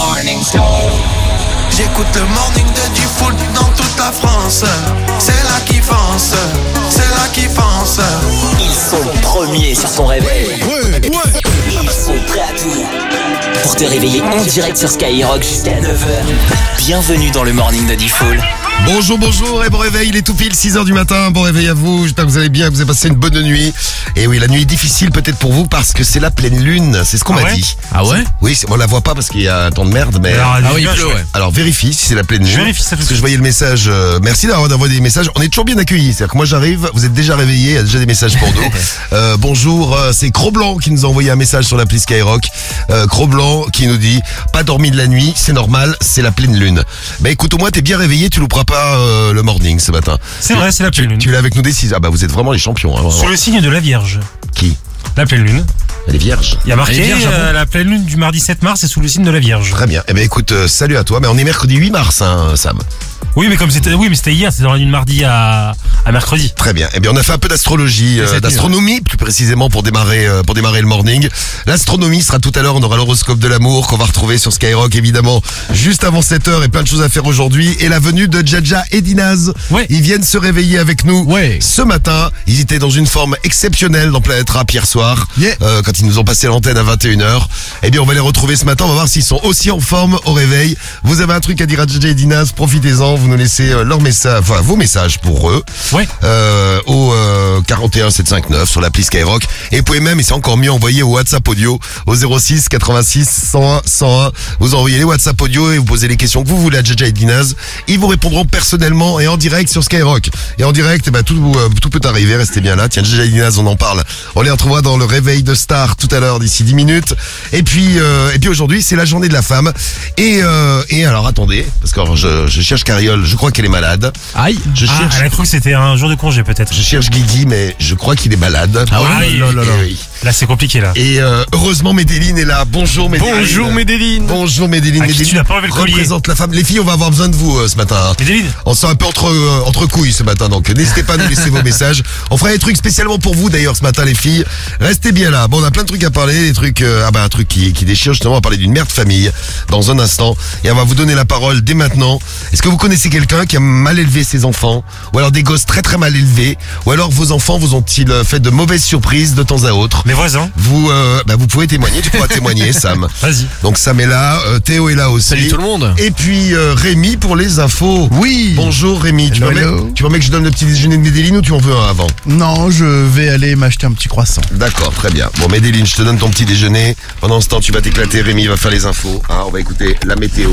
morning show. J'écoute le morning de du foot dans toute la France. C'est là qui fonce, c'est là qui fonce. Ils sont premiers sur ton réveil. Ils sont prêts à tout. Pour te réveiller en direct sur Skyrock jusqu'à 9h. Bienvenue dans le morning de Diffoul. Bonjour, bonjour et bon réveil, il est tout pile 6h du matin, bon réveil à vous, j'espère que vous allez bien, que vous avez passé une bonne nuit. Et oui, la nuit est difficile peut-être pour vous parce que c'est la pleine lune, c'est ce qu'on Ah m'a ouais dit. Ah ouais Oui, c'est- on la voit pas parce qu'il y a un temps de merde, mais... Ah Alors, oui, il pleut, ouais. vérifie si c'est la pleine lune. Je vérifie ça tout de Parce que suite. je voyais le message, euh, merci d'avoir d'envoyer des messages, on est toujours bien accueillis, c'est-à-dire que moi j'arrive, vous êtes déjà réveillés, il y a déjà des messages pour nous. Euh, bonjour, euh, c'est Cro-Blanc qui nous a envoyé un message sur l'appli Skyrock. Euh, Cro-Blanc qui nous dit, pas dormi de la nuit, c'est normal, c'est la pleine lune. Bah écoute, au moins t'es bien réveillé, tu louperas pas euh, le morning ce matin. C'est vrai, c'est la pleine lune. Tu es avec nous des 6 Ah bah vous êtes vraiment les champions. Hein, vraiment. Sur le signe de la Vierge. Qui? La pleine lune. Les vierges. Il y a marqué Elle est vierge, euh, la pleine lune du mardi 7 mars est sous le signe de la Vierge. Très bien. Eh ben écoute, euh, salut à toi. Mais on est mercredi 8 mars, hein, Sam. Oui, mais comme c'était oui, mais c'était hier, c'était dans la nuit de mardi à, à mercredi. Très bien. Eh bien, on a fait un peu d'astrologie, euh, d'astronomie, plus précisément pour démarrer, euh, pour démarrer le morning. L'astronomie sera tout à l'heure. On aura l'horoscope de l'amour qu'on va retrouver sur Skyrock, évidemment, juste avant 7 heures et plein de choses à faire aujourd'hui. Et la venue de Jaja et Dinaz. Ouais. Ils viennent se réveiller avec nous Ouais. ce matin. Ils étaient dans une forme exceptionnelle dans Planète Rap hier soir, Yeah. euh, quand ils nous ont passé l'antenne à 21h. Eh bien, on va les retrouver ce matin. On va voir s'ils sont aussi en forme au réveil. Vous avez un truc à dire à Jaja et Dinaz, profitez-en. Vous nous laissez euh, leur message, enfin, vos messages pour eux euh, au euh, 41 759 sur l'appli Skyrock. Et vous pouvez même, et c'est encore mieux, envoyer au WhatsApp audio au 06 86 101 101. Vous envoyez les WhatsApp audio et vous posez les questions que vous voulez à Jaja et Dinaz. Ils vous répondront personnellement et en direct sur Skyrock. Et en direct, eh ben, tout, euh, tout peut arriver, restez bien là. Tiens, Jaja et Dinaz, on en parle. On les retrouvera dans le réveil de Star tout à l'heure d'ici 10 minutes. Et puis, et puis aujourd'hui, c'est la journée de la femme. Et, et alors, attendez, parce que alors, je, je cherche Je crois qu'elle est malade. Aïe. Je Ah, cherche elle a cru que c'était un jour de congé peut-être. je cherche Guigui, mais je crois qu'il est malade. Ah oui, là, là, là. Eh oui. Là, c'est compliqué là. Et euh, heureusement, Médéline est là. Bonjour, Médéline. Bonjour Médéline. Bonjour, Médéline. À qui Médéline tu n'as pas enlevé le collier représente la femme. Les filles, on va avoir besoin de vous euh, ce matin. hein. Médéline On se sent un peu entre, euh, entre couilles ce matin, donc n'hésitez pas à nous laisser vos messages. On fera des trucs spécialement pour vous d'ailleurs ce matin, les filles. Restez bien là. Bon, on a plein de trucs à parler, des trucs, euh, ah bah un truc qui, qui déchire justement. On va parler d'une mère de famille dans un instant, et on va vous donner la parole dès maintenant. Est-ce que vous connaissez quelqu'un qui a mal élevé ses enfants, ou alors des gosses très très mal élevés, ou alors vos enfants vous ont-ils euh, fait de mauvaises surprises de temps à autre? Mes voisins Vous, euh, bah, vous pouvez témoigner. Tu pourras témoigner, Sam. Vas-y. Donc Sam est là, euh, Théo est là aussi. Salut tout le monde. Et puis euh, Rémi pour les infos. Oui. Bonjour Rémi, tu Hello, permets, hello. tu permets que je donne le petit déjeuner de Médéline ou tu en veux un avant? Non, je vais aller m'acheter un petit croissant. D'accord, très bien. Bon Médéline, je te donne ton petit déjeuner. Pendant ce temps, tu vas t'éclater. Rémi va faire les infos. Ah, on va écouter la météo.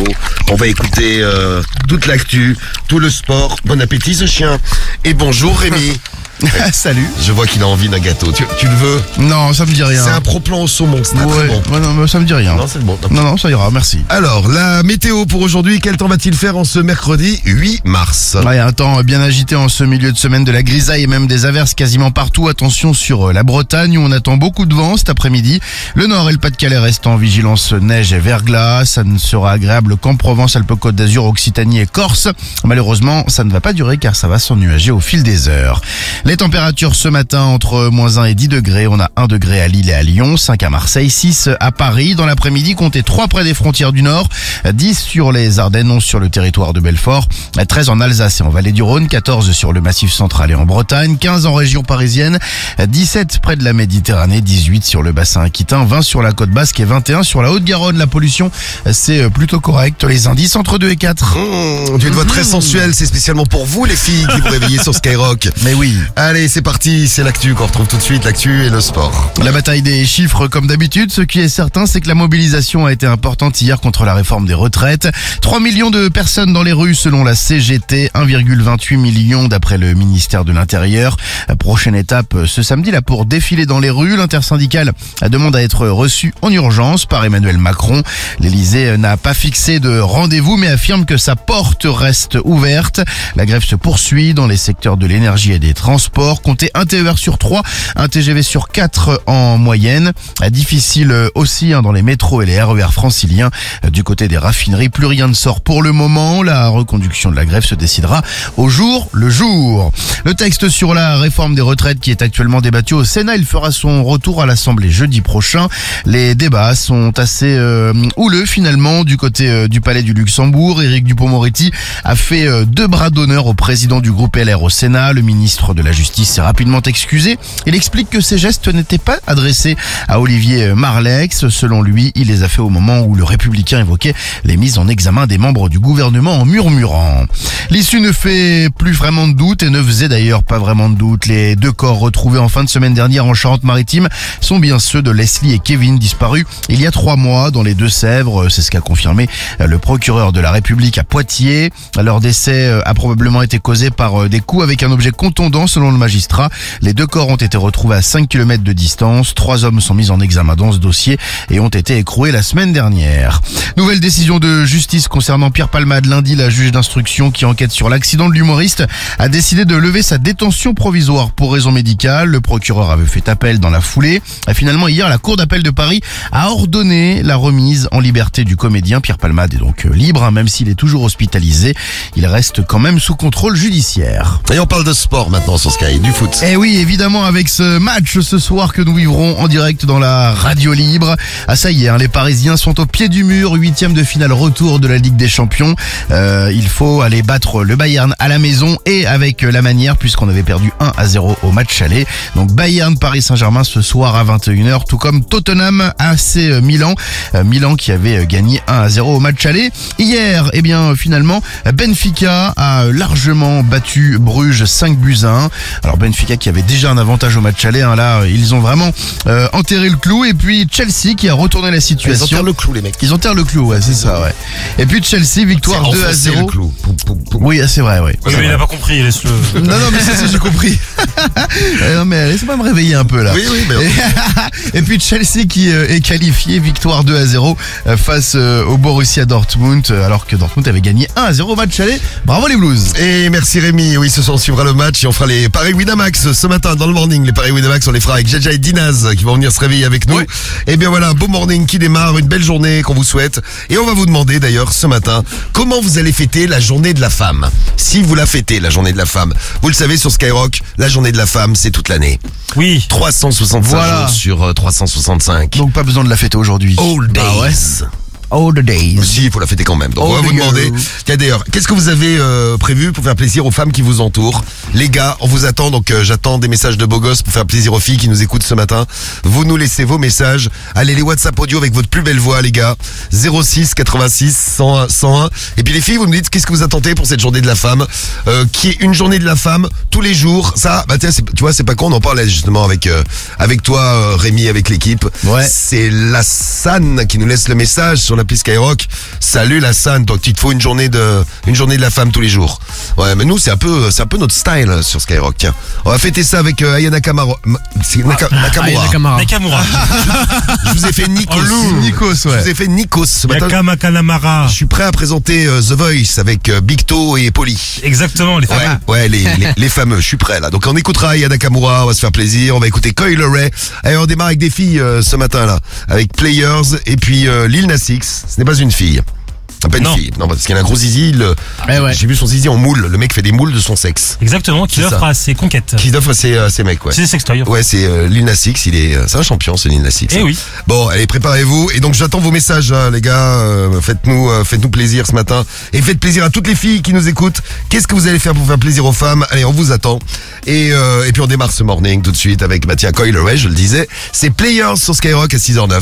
On va écouter euh, toute l'actu, tout le sport. Bon appétit ce chien. Et bonjour Rémi. Salut. je vois qu'il a envie d'un gâteau. Tu, tu le veux Non, ça me dit rien. C'est un pro-plan au saumon, c'est très Ouais, bon. ouais, non, mais ça me dit rien. Non, c'est bon. Non, non, ça ira, merci. Alors, la météo pour aujourd'hui, quel temps va-t-il faire en ce mercredi 8 mars Ouais, un temps bien agité en ce milieu de semaine de la grisaille et même des averses quasiment partout. Attention sur euh, la Bretagne où on attend beaucoup de vent cet après-midi. Le Nord et le Pas-de-Calais restent en vigilance neige et verglas. Ça ne sera agréable qu'en Provence, Alpes-Côte d'Azur, Occitanie et Corse. Malheureusement, ça ne va pas durer car ça va s'ennuager au fil des heures. Les températures ce matin entre moins 1 et 10 degrés. On a 1 degré à Lille et à Lyon, 5 à Marseille, 6 à Paris. Dans l'après-midi, comptez 3 près des frontières du Nord, 10 sur les Ardennes, 11 sur le territoire de Belfort, 13 en Alsace et en Vallée du Rhône, 14 sur le Massif central et en Bretagne, 15 en région parisienne, 17 près de la Méditerranée, 18 sur le bassin aquitain, 20 sur la côte basque et 21 sur la Haute-Garonne. La pollution, c'est plutôt correct. Les indices entre 2 et 4. Mmh, Tu une voix très sensuelle, c'est spécialement pour vous les filles qui vous réveillez sur Skyrock. Mais oui. Allez, c'est parti, c'est l'actu qu'on retrouve tout de suite, l'actu et le sport. La bataille des chiffres comme d'habitude, ce qui est certain, c'est que la mobilisation a été importante hier contre la réforme des retraites. 3 millions de personnes dans les rues selon la CGT, 1,28 millions d'après le ministère de l'Intérieur. Prochaine étape ce samedi là pour défiler dans les rues. L'intersyndicale demande à être reçue en urgence par Emmanuel Macron. L'Elysée n'a pas fixé de rendez-vous mais affirme que sa porte reste ouverte. La grève se poursuit dans les secteurs de l'énergie et des transports. Transports. Comptez un TER sur 3, un TGV sur 4 en moyenne. Euh, Difficile euh, aussi hein, dans les métros et les RER franciliens. Euh, Du côté des raffineries, plus rien ne sort pour le moment. La reconduction de la grève se décidera au jour le jour. Le texte sur la réforme des retraites qui est actuellement débattu au Sénat, il fera son retour à l'Assemblée jeudi prochain. Les débats sont assez euh, houleux finalement du côté euh, du Palais du Luxembourg. Éric Dupont-Moretti a fait euh, deux bras d'honneur au président du groupe LR au Sénat. Le ministre de la Justice s'est rapidement excusé. Il explique que ces gestes n'étaient pas adressés à Olivier Marlex. Selon lui, il les a fait au moment où le républicain évoquait les mises en examen des membres du gouvernement en murmurant. L'issue ne fait plus vraiment de doute et ne faisait d'ailleurs pas vraiment de doute. Les deux corps retrouvés en fin de semaine dernière en Charente-Maritime sont bien ceux de Leslie et Kevin disparus il y a trois mois dans les Deux-Sèvres. C'est ce qu'a confirmé le procureur de la République à Poitiers. Leur décès a probablement été causé par des coups avec un objet contondant selon le magistrat. Les deux corps ont été retrouvés à 5 km de distance. Trois hommes sont mis en examen dans ce dossier et ont été écroués la semaine dernière. Nouvelle décision de justice concernant Pierre Palmade. Lundi, la juge d'instruction qui enquête sur l'accident de l'humoriste a décidé de lever sa détention provisoire pour raison médicale. Le procureur avait fait appel dans la foulée. Finalement, hier, la Cour d'appel de Paris a ordonné la remise en liberté du comédien. Pierre Palmade est donc euh, libre, hein, même s'il est toujours hospitalisé. Il reste quand même sous contrôle judiciaire. Et on parle de sport maintenant sur Sky, du foot. Eh oui, évidemment, avec ce match ce soir que nous vivrons en direct dans la radio libre. Ah ça y est, hein, les Parisiens sont au pied du mur, huitième de finale retour de la Ligue des Champions. Euh, il faut aller battre le Bayern à la maison et avec la manière puisqu'on avait perdu 1 à 0 au match aller. Donc Bayern Paris Saint-Germain ce soir à 21h, tout comme Tottenham AC Milan. Euh, Milan qui avait gagné 1 à 0 au match aller. Hier, eh bien finalement, Benfica a largement battu Bruges 5 buts à 1. Alors Benfica qui avait déjà un avantage au match aller, hein, là ils ont vraiment euh, enterré le clou et puis Chelsea qui a retourné la Ils situation. enterrent le clou, les mecs. Ils enterrent le clou, ouais, c'est ça, ouais. Et puis Chelsea, victoire C'est 2 à enfoncer 0. le clou. Poum, poum, poum. Oui, ah, c'est vrai, oui. Oui, mais il a pas compris, laisse-le. Non, non, mais ça, ça, j'ai compris. Eh, non, mais laissez-moi me réveiller un peu, là. Oui, oui, mais Et, et puis Chelsea qui euh, est qualifié, victoire 2 à 0 euh, face euh, au Borussia Dortmund, euh, alors que Dortmund avait gagné 1 à 0 au match aller. Bravo les Blues. Et merci Rémi, oui ce soir on suivra le match et on fera les paris Winamax ce matin dans le morning. Les paris Winamax on les fera avec Jaja et Dinaz qui vont venir se réveiller avec nous. Oui. Et bien voilà, un beau morning qui démarre, une belle journée qu'on vous souhaite. Et on va vous demander d'ailleurs ce matin comment vous allez fêter la journée de la femme? Si vous la fêtez la journée de la femme. Vous le savez sur Skyrock, la journée de la femme c'est toute l'année. Oui. 365 Voilà. jours sur euh, 365. Donc pas besoin de la fêter aujourd'hui. All days. Ah ouais. All the days. Si, il faut la fêter quand même. Donc on va vous demander. Tiens d'ailleurs, qu'est-ce que vous avez euh, prévu pour faire plaisir aux femmes qui vous entourent? Les gars, on vous attend. Donc euh, j'attends des messages de beaux gosses pour faire plaisir aux filles qui nous écoutent ce matin. Vous nous laissez vos messages. Allez les WhatsApp audio avec votre plus belle voix, les gars. 06 86 101 101. Et puis les filles, vous nous dites qu'est-ce que vous attendez pour cette journée de la femme, euh, qui est une journée de la femme tous les jours? Ça, bah tiens, tu vois, c'est pas con. On en parlait justement avec euh, avec toi, Rémi, avec l'équipe. Ouais. C'est la San qui nous laisse le message sur l'appli Skyrock. Salut la San, donc il te faut une journée de une journée de la femme tous les jours. Ouais, mais nous c'est un peu c'est un peu notre style euh, sur Skyrock. Tiens, on va fêter ça avec euh, Aya Nakamura. Ma- c'est Naka- Nakamura. Nakamura. Je vous ai fait Nikos. Nikos, Je ouais. vous ai fait Nikos ce matin. Kanamara. Je suis prêt à présenter euh, The Voice avec euh, Big Toe et Polly. Exactement, les Ouais, femmes. ouais, les, les, les fameux, je suis prêt là. Donc on écoutera Aya Nakamura, on va se faire plaisir, on va écouter Coil Ray. Allez, on démarre avec des filles euh, ce matin là, avec Players et puis euh, Lil Nas X. Ce n'est pas une fille. Ah, Pas une Non. fille. Non, parce qu'il a un gros zizi. le- Eh ouais. J'ai vu son zizi en moule. Le mec fait des moules de son sexe. Exactement, qui C'est offre ça. à ses conquêtes. Qui offre à ses, à ses mecs, ouais. C'est des sextoys. Ouais, c'est euh, Lil Nas X, il est, euh, c'est un champion, c'est Lil Nas X. Eh hein. oui. Bon, allez, préparez-vous. Et donc, j'attends vos messages, hein, les gars. Euh, faites-nous, euh, faites-nous plaisir ce matin. Et faites plaisir à toutes les filles qui nous écoutent. Qu'est-ce que vous allez faire pour faire plaisir aux femmes? Allez, on vous attend. Et, euh, et puis, on démarre ce morning tout de suite avec, tiens, Coil Ray, je le disais. C'est Players sur Skyrock à 6h09.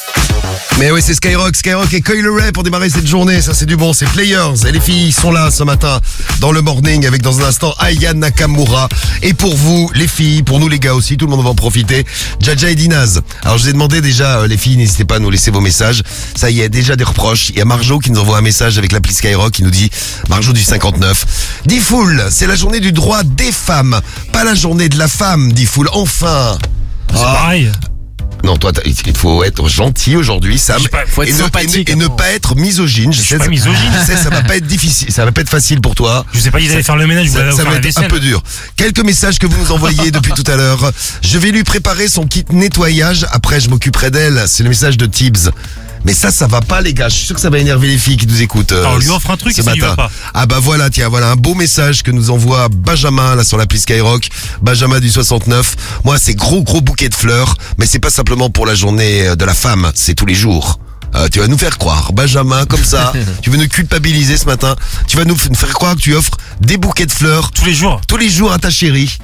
Mais oui, c'est Skyrock, Skyrock et Coil Ray pour démarrer cette journée. Ça, c'est du bon, c'est Players. Et les filles sont là ce matin dans le morning avec dans un instant Aya Nakamura. Et pour vous, les filles, pour nous les gars aussi, tout le monde va en profiter. Jaja et Dinaz. Alors, je vous ai demandé déjà, euh, les filles, n'hésitez pas à nous laisser vos messages. Ça y est, déjà des reproches. Il y a Marjo qui nous envoie un message avec l'appli Skyrock qui nous dit, Marjo du 59. Dit c'est la journée du droit des femmes, pas la journée de la femme, dit Foul. Enfin. C'est Ah. pareil. Non, toi, il faut être gentil aujourd'hui, Sam. Pas, faut être et, ne, et ne- et ne attends. pas être misogyne. Je, Je suis sais, pas ça- misogyne. Je sais, ça va pas être difficile, ça va pas être facile pour toi. Je sais pas, ils allaient faire le ménage, vous Ça, ça va être un peu dur. Quelques messages que vous nous envoyez depuis tout à l'heure. Je vais lui préparer son kit nettoyage. Après, je m'occuperai d'elle. C'est le message de Tibbs. Mais ça, ça va pas, les gars. Je suis sûr que ça va énerver les filles qui nous écoutent. euh, Ah, on lui offre un truc ce et ça lui matin. va pas. Ah bah voilà, tiens, voilà un beau message que nous envoie Benjamin là sur l'appli Skyrock. Benjamin du 69. Moi, c'est gros gros bouquet de fleurs, mais c'est pas simplement pour la journée euh, de la femme, c'est tous les jours. Euh, tu vas nous faire croire, Benjamin, comme ça, tu veux nous culpabiliser ce matin. Tu vas nous f- nous faire croire que tu offres des bouquets de fleurs Tous les jours. tous les jours à ta chérie.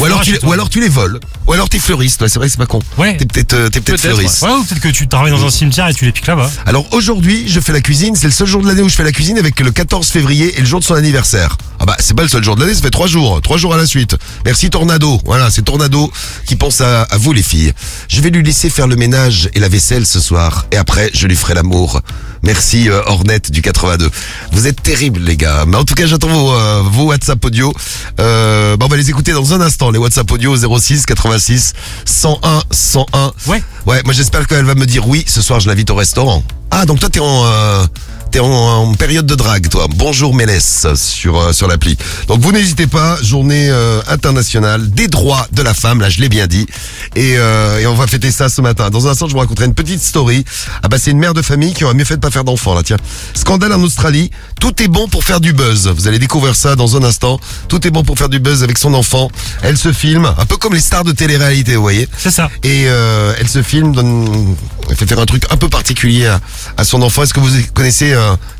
Ou alors, tu, les- toi. ou alors tu les voles. Ou alors t'es fleuriste, ouais, c'est vrai que c'est pas con. Ouais. T'es peut-être euh, t'es peut-être Peut-être, fleuriste. Ouais, ou peut-être que tu travailles dans un cimetière et tu les piques là-bas. Alors aujourd'hui, je fais la cuisine. C'est le seul jour de l'année où je fais la cuisine avec le 14 février et le jour de son anniversaire. Ah bah c'est pas le seul jour de l'année, ça fait trois jours, trois jours à la suite. Merci Tornado. Voilà, c'est Tornado qui pense à, à vous les filles. Je vais lui laisser faire le ménage et la vaisselle ce soir et après je lui ferai l'amour. Merci euh, Ornette du 82. Vous êtes terribles les gars. Mais en tout cas, j'attends vos, euh, vos WhatsApp audio. Euh, bah, on va les écouter dans un instant. Les WhatsApp audio 06 86 101 101. Ouais. Ouais, moi j'espère qu'elle va me dire oui. Ce soir, je l'invite au restaurant. Ah, donc toi t'es en euh, t'es en, en période de drague, toi. Bonjour Mélès sur euh, sur l'appli. Donc vous n'hésitez pas. Journée euh, internationale des droits de la femme. Là, je l'ai bien dit. Et, euh, et on va fêter ça ce matin. Dans un instant, je vous raconterai une petite story. Ah bah c'est une mère de famille qui aurait mieux fait de pas faire d'enfant là. Tiens, scandale en Australie. Tout est bon pour faire du buzz. Vous allez découvrir ça dans un instant. Tout est bon pour faire du buzz avec son enfant. Elle se filme, un peu comme les stars de télé-réalité, vous voyez. C'est ça. Et euh, elle se filme, donne, elle fait faire un truc un peu particulier à, à son enfant. Est-ce que vous connaissez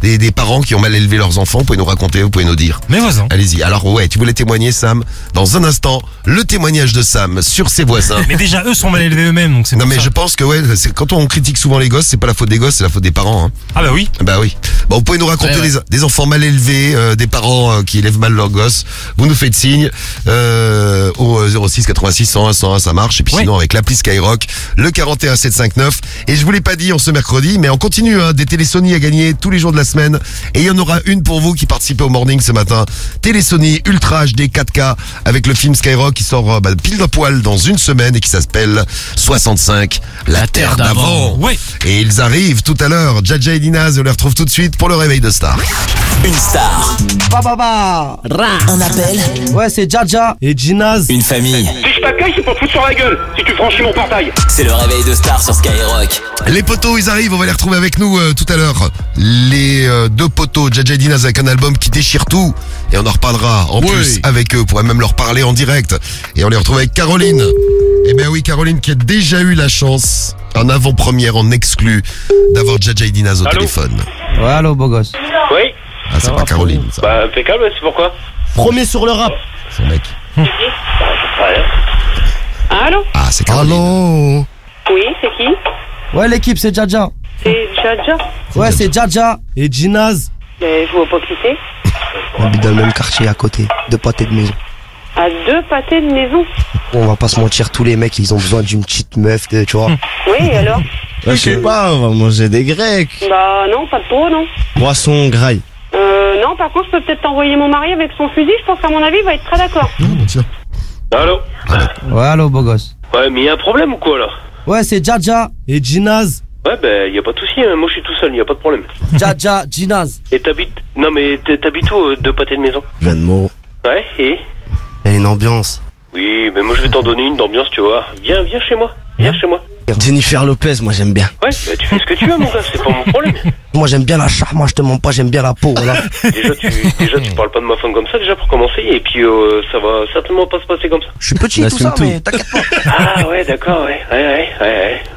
des, des parents qui ont mal élevé leurs enfants Vous pouvez nous raconter, vous pouvez nous dire. Mes voisins. Allez-y. Alors ouais, tu voulais témoigner, Sam. Dans un instant, le témoignage de Sam sur ses voisins. Mais déjà, eux sont mal élevés eux-mêmes, donc c'est Non mais ça. je pense que ouais, c'est quand on critique souvent les gosses, c'est pas la faute des gosses, c'est la faute des parents. Hein. Ah bah oui. Bah oui. Bon, vous pouvez nous raconter Ouais, ouais. Des, des enfants mal élevés, euh, des parents euh, qui élèvent mal leurs gosses. Vous nous faites signe euh, au euh, 06 86 101 101, ça marche. Et puis Ouais. sinon avec l'appli Skyrock, le 41 759. Et je vous l'ai pas dit en ce mercredi, mais on continue hein, des télé Sony à gagner tous les jours de la semaine. Et il y en aura une pour vous qui participez au morning ce matin. Télé Sony Ultra HD 4K avec le film Skyrock qui sort euh, bah, pile de poil dans une semaine et qui s'appelle 65 La, Terre d'avant. Ouais. Et ils arrivent tout à l'heure. Jaja et Dinaz, on les retrouve tout de suite pour le réveil de Star. Une star, Ba ba ba un appel, Ouais c'est Jaja Et Ginaz une famille. Sky, c'est pour te foutre sur la gueule si tu franchis mon portail. C'est le réveil de star sur Skyrock. Les poteaux, ils arrivent, on va les retrouver avec nous euh, tout à l'heure. Les euh, deux poteaux, Jaja Dinaz avec un album qui déchire tout. Et on en reparlera en Oui. plus avec eux, on pourrait même leur parler en direct. Et on les retrouve avec Caroline. Eh bien oui, Caroline qui a déjà eu la chance, en avant-première, en exclu, d'avoir Jaja Dinaz au Allô téléphone. Ouais, allô, beau gosse. Oui Ah, c'est pas Caroline, ça. Bah, impeccable, c'est pourquoi Premier sur le rap. Son mec. Allô Ah, c'est Caroline. Allô Oui, c'est qui Ouais, l'équipe, c'est Jaja. C'est Jaja Ouais, c'est Jaja et Ginaz. Mais je vois pas qui c'est. On habite dans le même quartier à côté, deux pâtés de maison. À deux pâtés de maison. On va pas se mentir, tous les mecs, ils ont besoin d'une petite meuf, de, tu vois. Oui, alors je sais pas, on va manger des grecs. Bah non, pas de peau, non. Poisson, graille. Euh, non, par contre, je peux peut-être t'envoyer mon mari avec son fusil. Je pense qu'à mon avis, il va être très d'accord. Allô Ouais, allô, beau gosse. Ouais, mais y a un problème ou quoi là Ouais, c'est Jaja et Ginaz. Ouais, bah, y a pas de souci, hein. moi je suis tout seul, y a pas de problème. Jaja, Ginaz. Et t'habites. Non, mais t'habites où, euh, deux pâtés de maison Je viens de Moreau. Ouais, et Il y a une ambiance. Oui, mais moi je vais t'en donner une d'ambiance, tu vois. Viens, viens chez moi. Viens chez moi. Jennifer Lopez, moi j'aime bien. Ouais, bah tu fais ce que tu veux, mon gars, c'est pas mon problème. Moi j'aime bien la chair, moi je te mens pas, j'aime bien la peau, voilà. Déjà tu, déjà, tu parles pas de ma femme comme ça, déjà pour commencer, et puis euh, ça va certainement pas se passer comme ça. Je suis petit, tout ça, mais t'inquiète pas. Ah ouais, d'accord, ouais, ouais, ouais, ouais,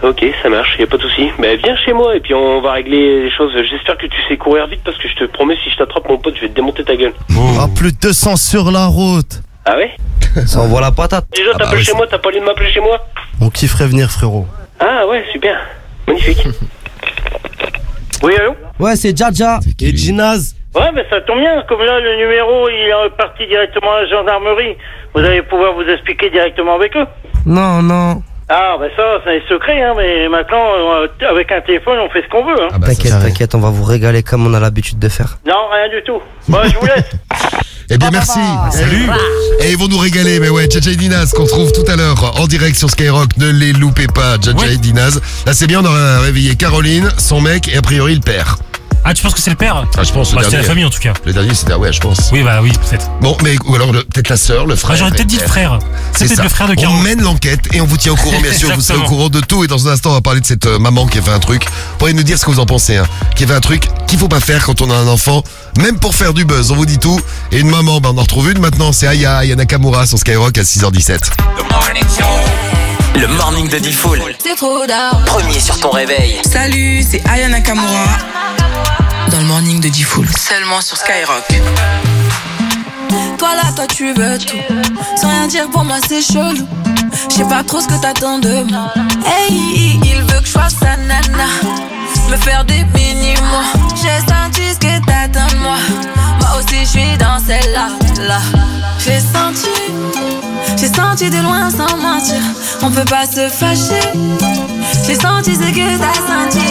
ouais. Ok, ça marche, y a pas de souci. Mais viens chez moi et puis on va régler les choses. J'espère que tu sais courir vite parce que je te promets, si je t'attrape mon pote, je vais te démonter ta gueule. Ah, plus de 200 sur la route. Ah ouais Ça envoie la patate. Déjà, bah t'appelles ouais, chez moi, t'as pas lieu de m'appeler chez moi On kifferait venir, frérot. Ah ouais, super, magnifique. oui, allô Ouais, c'est Jaja et Ginaz. Ouais, mais ça tombe bien. Comme là, le numéro, il est parti directement à la gendarmerie. Vous allez pouvoir vous expliquer directement avec eux. Non, non. Ah, ben ça, c'est secret, hein. Mais maintenant, euh, avec un téléphone, on fait ce qu'on veut, hein. Ah bah, T'inquiète, t'inquiète, on va vous régaler comme on a l'habitude de faire. Non, rien du tout. Bon, je vous laisse. Eh bien, merci. Salut. Et ils vont nous régaler, mais ouais, Jaja et Dinaz qu'on retrouve tout à l'heure en direct sur Skyrock. Ne les loupez pas, Jaja Ouais. et Dinaz. Là, c'est bien, on aura réveillé Caroline, son mec et a priori le père. Ah, tu penses que c'est le père Ah, je pense Bah, c'était la famille en tout cas. Le dernier, c'était, ah ouais, je pense. Oui, bah oui, peut-être. Bon, mais ou alors le- peut-être la sœur, le frère. Ah, J'aurais peut-être dit le frère. C'est C'est peut-être ça. le frère de On Caro. mène l'enquête et on vous tient au courant, bien sûr. vous serez au Exactement. courant de tout. Et dans un instant, on va parler de cette euh, maman qui a fait un truc. Vous pourriez nous dire ce que vous en pensez. Hein. Qui a fait un truc qu'il faut pas faire quand on a un enfant, même pour faire du buzz. On vous dit tout. Et une maman, ben, on en retrouve une maintenant. C'est Aya, Aya Nakamura sur Skyrock à 6h17. Le morning de Diffoul. C'est trop d'art. Premier sur ton réveil. Salut, c'est Aya Nakamura. Dans le morning de Diffoul. Seulement sur Skyrock. Toi là, toi tu veux tout. Sans rien dire pour moi, c'est chelou. Je sais pas trop ce que t'attends de moi. Hey, il veut que je sois sa nana. Me faire des mini-mois. J'ai que t'attends de moi? Moi aussi, je suis dans celle-là. Là. J'ai senti. J'ai senti de loin sans mentir. On peut pas se fâcher. J'ai senti ce que t'as senti.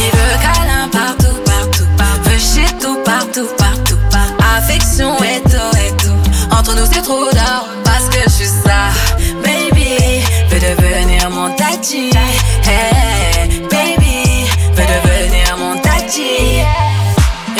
Il veut câlin partout, partout, partout. Veut shit tout, partout, partout, partout. Affection et tout, et tout. Entre nous, c'est trop d'or parce que je suis ça. Baby, veut devenir mon tati.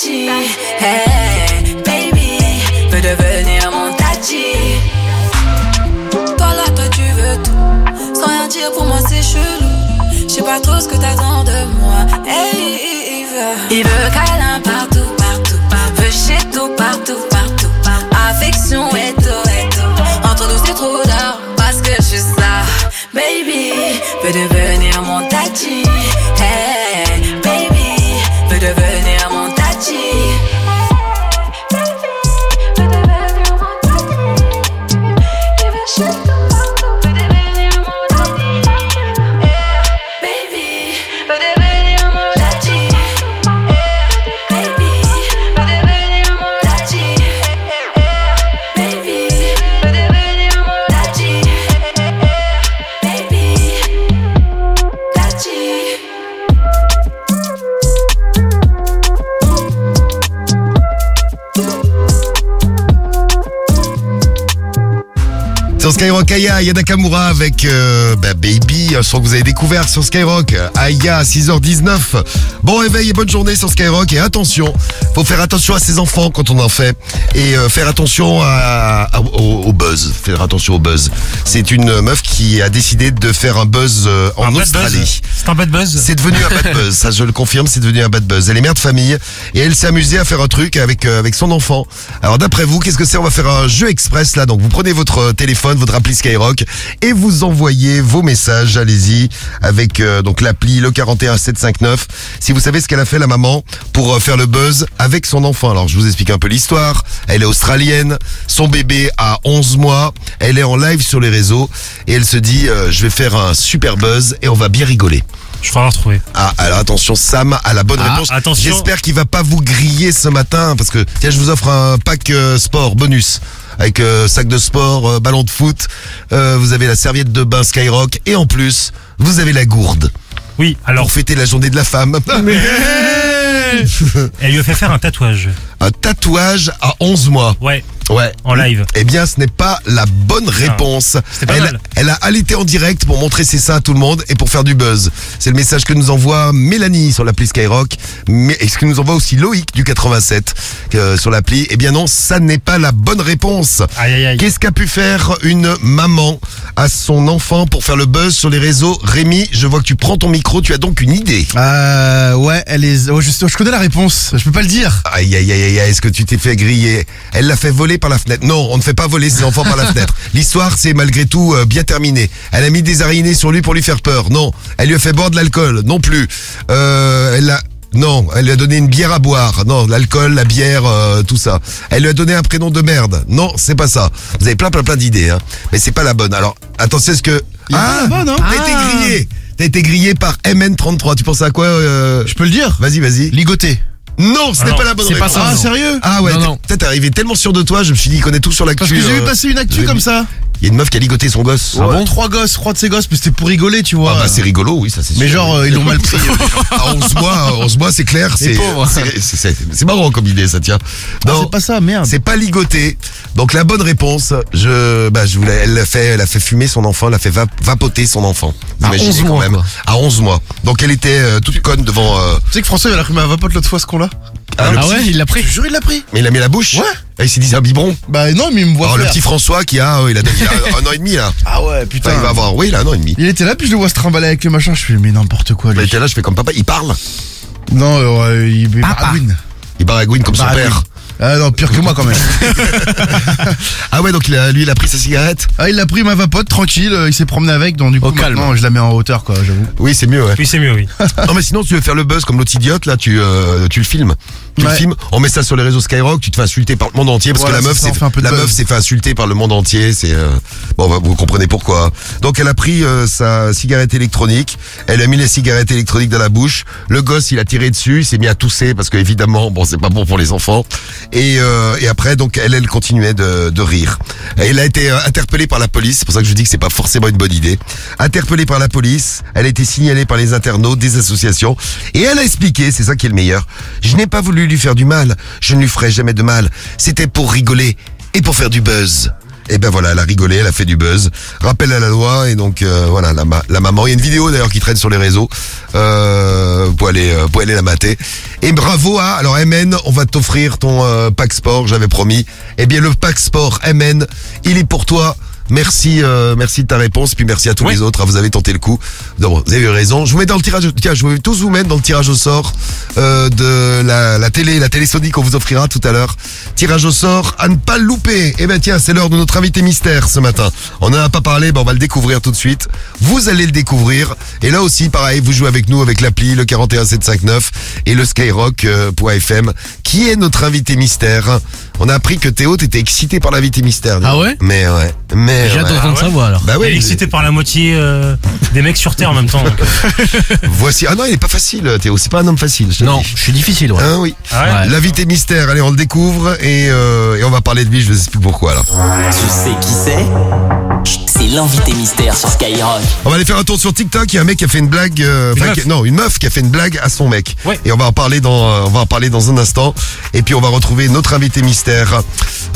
Hey, baby, veut devenir mon tati. Toi là, toi, tu veux tout. Sans rien dire, pour moi, c'est chelou. Je sais pas trop ce que t'attends de moi. Hey, il veut. Il veut câlin partout, partout, partout. Veut shit tout, partout, partout. Affection et tout, et tout. Entre nous, c'est trop d'or parce que je suis ça. Baby, veut devenir mon tati. Hey, Skyrock, Aya, Yana Nakamura avec euh, bah, Baby, un son que vous avez découvert sur Skyrock. Aya, 6h19. Bon réveil et bonne journée sur Skyrock. Et attention, faut faire attention à ses enfants quand on en fait. Et euh, faire attention à, à- au, au buzz. Faire attention au buzz. C'est une meuf qui a décidé de faire un buzz euh, en Un Australie. C'est un bad buzz. C'est devenu un bad buzz, ça je le confirme, c'est devenu un bad buzz. Elle est mère de famille et elle s'est amusée à faire un truc avec avec son enfant. Alors d'après vous, qu'est-ce que c'est? On va faire un jeu express là. Donc vous prenez votre téléphone, votre appli Skyrock et vous envoyez vos messages. Allez-y avec euh, donc l'appli le 41759. Si vous savez ce qu'elle a fait la maman pour euh, faire le buzz avec son enfant. Alors je vous explique un peu l'histoire. Elle est australienne, son bébé a 11 mois, elle est en live sur les réseaux et elle se dit euh, je vais faire un super buzz et on va bien rigoler. Je vais la retrouver. Ah, alors attention, Sam a la bonne Ah, réponse. attention. J'espère qu'il va pas vous griller ce matin parce que tiens, je vous offre un pack euh, sport bonus avec euh, sac de sport, euh, ballon de foot. Euh, vous avez la serviette de bain Skyrock et en plus, vous avez la gourde. Oui, alors. Pour fêter la journée de la femme. Elle lui a fait faire un tatouage. un tatouage à 11 mois. Ouais. Ouais. En live. Eh bien, ce n'est pas la bonne réponse. c'était pas elle, mal. elle a allaité en direct pour montrer ses seins à tout le monde et pour faire du buzz. C'est le message que nous envoie Mélanie sur l'appli Skyrock, mais et ce que nous envoie aussi Loïc du 87 euh, sur l'appli. Eh bien non, ça n'est pas la bonne réponse. Aïe, aïe, aïe. Qu'est-ce qu'a pu faire une maman à son enfant pour faire le buzz sur les réseaux? Rémi, je vois que tu prends ton micro, tu as donc une idée. Euh, ouais, elle est. Oh, je, je connais la réponse. Je peux pas le dire. Aïe aïe aïe aïe, aïe, est-ce que tu t'es fait griller? Elle l'a fait voler par la fenêtre. Non, on ne fait pas voler ses enfants par la fenêtre. L'histoire, c'est malgré tout euh, bien terminé. Elle a mis des araignées sur lui pour lui faire peur. Non. Elle lui a fait boire de l'alcool. Non plus. Euh, elle a... Non, elle lui a donné une bière à boire. Non, l'alcool, la bière, euh, tout ça. Elle lui a donné un prénom de merde. Non, c'est pas ça. Vous avez plein plein plein d'idées, hein. Mais c'est pas la bonne. Alors, attention, est-ce que... Ah, hein. T'as été grillé T'as été grillé par MN33. Tu penses à quoi euh... Je peux le dire Vas-y, vas-y. Ligoté. Non, ce n'est pas la bonne c'est pas réponse. ça, Ah, non. sérieux Ah ouais, Non, t'es- arrivé tellement sûr de toi, je me suis dit, il connaît tout sur l'actu. Parce que j'ai vu euh, passer une actu comme ça. Il y a une meuf qui a ligoté son gosse. Ouais, Trois gosses, trois de ces gosses, mais c'était pour rigoler, tu vois. Ah bah c'est rigolo, oui, ça c'est sûr. Mais genre, euh, ils l'ont mal pris. À 11 mois, 11 mois, c'est clair, c'est pauvres. c'est- c'est- c'est- c'est marrant comme idée, ça tient. Ah, Non, c'est pas ça, merde. c'est pas ligoté. Donc la bonne réponse, je, bah, je voulais, elle l'a fait, elle a fait fumer son enfant, elle a fait va- vapoter son enfant. Vous À imaginez 11 quand mois, même. quoi. À 11 mois. Donc elle était euh, toute conne devant. euh, Tu sais que François, il a cru à vapote l'autre fois, ce con-là. Ah, le Ah petit- ouais, il l'a pris. Je te jure, il l'a pris. Mais il a mis la bouche. Ouais. Ah, il s'est dit c'est un biberon. Bah non, mais il me voit Alors le faire. petit François qui a, euh, il a, il a un an et demi là. Ah ouais, putain. Enfin, il va avoir, oui, il a un an et demi. Il était là, puis je le vois se trimballer avec le machin. Je fais, mais n'importe quoi, Il lui. était là, je fais comme papa, il parle. Non, euh, il il Papa. baragouine. Il baragouine comme son Baragouine. père. Ah non, pire que moi quand même. Ah ouais, donc il a, lui, il a pris sa cigarette ah, il a pris ma vapote, tranquille, euh, il s'est promené avec, donc du coup, Au calme. maintenant, je la mets en hauteur, quoi, j'avoue. Oui, c'est mieux, ouais. Oui, c'est mieux, oui. non, mais sinon, tu veux faire le buzz comme l'autre idiote, là, tu, euh, tu le filmes. Tu le filmes, on met ça sur les réseaux Skyrock, tu te fais insulter par le monde entier, parce Voilà, que la meuf, ça, s'est fait la meuf s'est insulter par le monde entier, c'est, euh, bon, bah, vous comprenez pourquoi. Donc, elle a pris euh, sa cigarette électronique, elle a mis les cigarettes électroniques dans la bouche, le gosse, il a tiré dessus, il s'est mis à tousser, parce que évidemment, bon, c'est pas bon pour les enfants. Et, euh, et après, donc, elle, elle continuait de, de rire. Elle a été interpellée par la police, c'est pour ça que je dis que c'est pas forcément une bonne idée. Interpellée par la police, elle a été signalée par les internautes, des associations, et elle a expliqué, c'est ça qui est le meilleur, je n'ai pas voulu lui faire du mal, je ne lui ferai jamais de mal, c'était pour rigoler et pour faire du buzz. Et ben voilà, elle a rigolé, elle a fait du buzz. Rappel à la loi et donc euh, voilà la, ma- la maman. Il y a une vidéo d'ailleurs qui traîne sur les réseaux euh, pour aller euh, aller la mater. Et bravo à alors MN, on va t'offrir ton euh, pack sport, j'avais promis. Eh bien le pack sport MN, il est pour toi. Merci, euh, merci de ta réponse, puis merci à tous les autres. hein, vous avez tenté le coup. Donc, vous avez eu raison. Je vous mets dans le tirage. Tiens, je vais tous vous mettre dans le tirage au sort euh, de la, la télé, la télé Sony qu'on vous offrira tout à l'heure. Tirage au sort à ne pas louper. Eh ben tiens, c'est l'heure de notre invité mystère ce matin. On n'en a pas parlé, ben on va le découvrir tout de suite. Vous allez le découvrir. Et là aussi, pareil, vous jouez avec nous avec l'appli le 41759 et le Skyrock.fm qui est notre invité mystère. On a appris que Théo t'étais excité par l'invité mystère. Ah ouais Mais ouais. Mais J'ai hâte ouais. d'entendre Ah sa ouais voix alors. Bah Il est ouais. excité par la moitié euh, des mecs sur Terre en même temps. donc, euh, Voici. Ah non, il est pas facile, Théo. C'est pas un homme facile. je te le Non, dis. je suis difficile, ouais. Hein, oui. Ah ouais Ouais. L'invité mystère, allez, on le découvre et, euh, et on va parler de lui, je vous explique pourquoi alors. Tu sais qui c'est? C'est l'invité mystère sur Skyrock. On va aller faire un tour sur TikTok. Il y a un mec qui a fait une blague. euh, Une enfin, meuf. qui- non, une meuf qui a fait une blague à son mec. Ouais. Et on va en parler dans, euh, on va en parler dans un instant. Et puis on va retrouver notre invité mystère,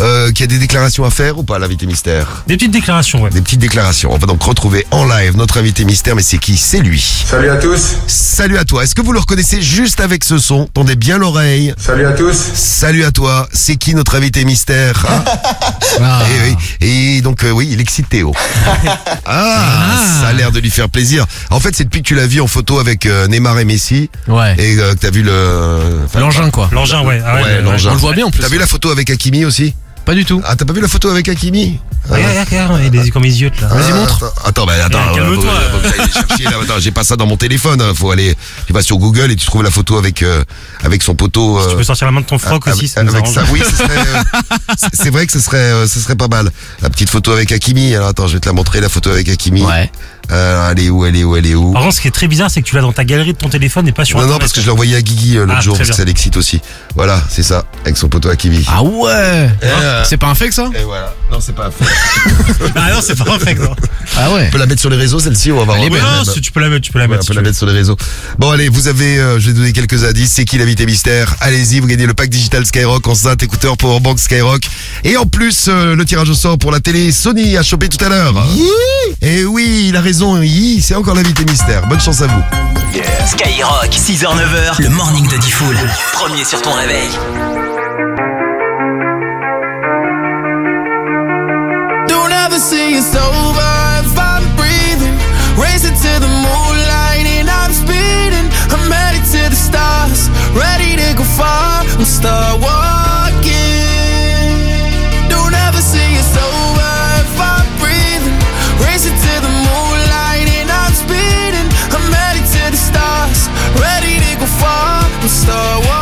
euh, qui a des déclarations à faire ou pas, l'invité mystère Des petites déclarations, ouais. Des petites déclarations. On va donc retrouver en live notre invité mystère, mais c'est qui? C'est lui. Salut à tous. Salut à toi. Est-ce que vous le reconnaissez juste avec ce son? Tendez bien l'oreille. Salut à tous. Salut à toi. C'est qui notre invité mystère hein? Ah. Et, oui. Et donc euh, oui, il excite Théo. Ah, ça a l'air de lui faire plaisir. En fait, c'est depuis que tu l'as vu en photo avec euh, Neymar et Messi Ouais. et euh, que t'as vu le enfin, L'engin quoi. L'engin, ouais. Ah ouais, Ouais, ouais, l'engin. On le voit bien en plus. T'as vu la photo avec Hakimi aussi Pas du tout. Ah, t'as pas vu la photo avec Hakimi? Regarde, regarde, regarde, il est comme les yeux, là. Vas-y montre. Attends, bah attends, Eh, calme-toi. faut- faut que j'aille chercher, là. Attends, j'ai pas ça dans mon téléphone. hein. Faut aller, tu vas sur Google et tu trouves la photo avec euh, avec son poteau. Tu euh, peux sortir la main de ton froc avec- aussi, ça nous avec arrange. ça, oui, ce serait, euh, c'est- c'est vrai que ce serait, euh, ce serait pas mal. La petite photo avec Hakimi. Alors attends, je vais te la montrer, la photo avec Hakimi. Ouais. Euh, elle est où, elle est où, elle est où Par contre, ce qui est très bizarre, c'est que tu l'as dans ta galerie de ton téléphone et pas sur Non, non, parce que je l'ai envoyé à Guigui euh, l'autre Ah, jour, très parce que bien. ça l'excite aussi. Voilà, c'est ça, avec son poteau Hakimi. Ah ouais. Euh, C'est pas un fake ça Et voilà. Non, c'est pas fait. Ah non, c'est pas un fake, non. Ah ouais. On peut la mettre sur les réseaux, celle-ci, on va voir. Ouais, non, si tu peux la mettre, tu peux la Ouais, mettre. on si peut tu la veux. mettre sur les réseaux. Bon allez, vous avez, euh, je vais donner quelques indices. C'est qui l'invité mystère? Allez-y, vous gagnez le pack digital Skyrock, enceinte, écouteur, powerbank Skyrock. Et en plus, euh, le tirage au sort pour la télé Sony a chopé tout à l'heure. Et oui, il a raison, c'est encore l'invité mystère. Bonne chance à vous. Skyrock, 6h-9h, le morning de Diffoul. Premier sur ton réveil. It's over if I'm breathing. Racing to the moonlight and I'm speeding. I'm headed to the stars, ready to go far. I'm start walking. Don't ever say it's over if I'm breathing. Racing to the moonlight and I'm speeding. I'm headed to the stars, ready to go far. Walking.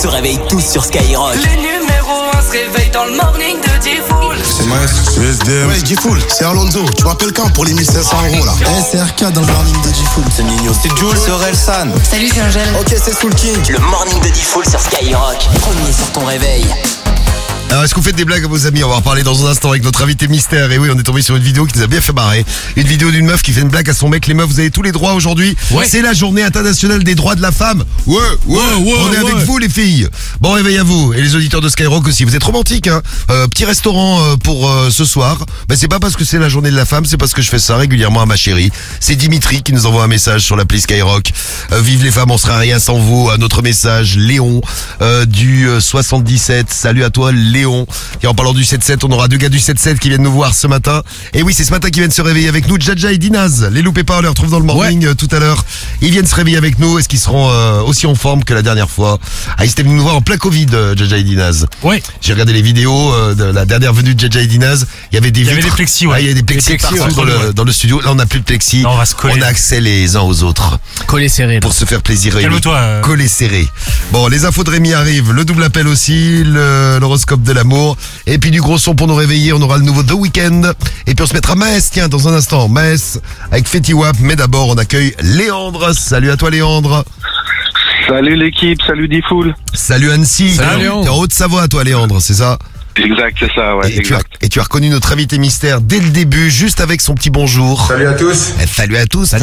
Se réveillent tous sur Skyrock. Les numéros 1 se réveillent dans le morning de Diffoul. C'est Maes, USDM. Ouais, Gifoul, c'est Alonso. Tu m'appelles quand pour les 1500 euros là SRK dans le morning de Gifoul. C'est Nino. C'est Jules, c'est Orelsan. Salut, c'est Angèle. Ok, c'est Soul King. Le morning de Diffoul sur Skyrock. Premier sur ton réveil. Alors, est-ce que vous faites des blagues à vos amis? On va en reparler dans un instant avec notre invité mystère. Et oui, on est tombé sur une vidéo qui nous a bien fait marrer. Une vidéo d'une meuf qui fait une blague à son mec. Les meufs, vous avez tous les droits aujourd'hui. Ouais. C'est la journée internationale des droits de la femme. Ouais, ouais, ouais, on est avec vous, les filles. Bon réveil à vous. Et les auditeurs de Skyrock aussi. Vous êtes romantiques, hein. Euh, petit restaurant euh, pour euh, ce soir. Mais c'est pas parce que c'est la journée de la femme, c'est parce que je fais ça régulièrement à ma chérie. C'est Dimitri qui nous envoie un message sur l'appli Skyrock. Euh, vive les femmes, on sera rien sans vous. Un autre message, Léon euh, du euh, 77. Salut à toi, Léon. Et en parlant du 7-7, on aura deux gars du 7-7 qui viennent nous voir ce matin. Et oui, c'est ce matin qu'ils viennent se réveiller avec nous. Jaja et Dinaz. Les loupés pas, on les retrouve dans le morning euh, tout à l'heure. Ils viennent se réveiller avec nous. Est-ce qu'ils seront euh, aussi en forme que la dernière fois? Ah, ils étaient venus nous voir en plein Covid, euh, Jaja et Dinaz. Ouais. J'ai regardé les vidéos euh, de la dernière venue de Jaja et Dinaz. Il y avait des Il y avait vitres. des plexis, ouais. Ah, il y avait des plexis, plexis, partout ouais. dans, le, dans le studio. Là, on n'a plus de plexis. Non, on va se coller. On a accès les uns aux autres. Collé serré. là. Pour se faire plaisir. Calme-toi. Collé serré. Bon, les infos de Rémi arrivent. Le double appel aussi. L'horoscope de l'amour. Et puis du gros son pour nous réveiller. On aura le nouveau The Weeknd. Et puis on se mettra Maes, tiens, dans un instant. Maes avec Fetty Wap. Mais d'abord, on accueille Léandre. Salut à toi, Léandre. Salut l'équipe, salut Diffoul. Salut Annecy. Salut, Léandre. T'es en Haute-Savoie, toi, Léandre, c'est ça? Exact, c'est ça, ouais, et, tu as, exact. et tu as reconnu notre invité mystère dès le début, juste avec son petit bonjour. Salut à tous. Eh, Salut à tous.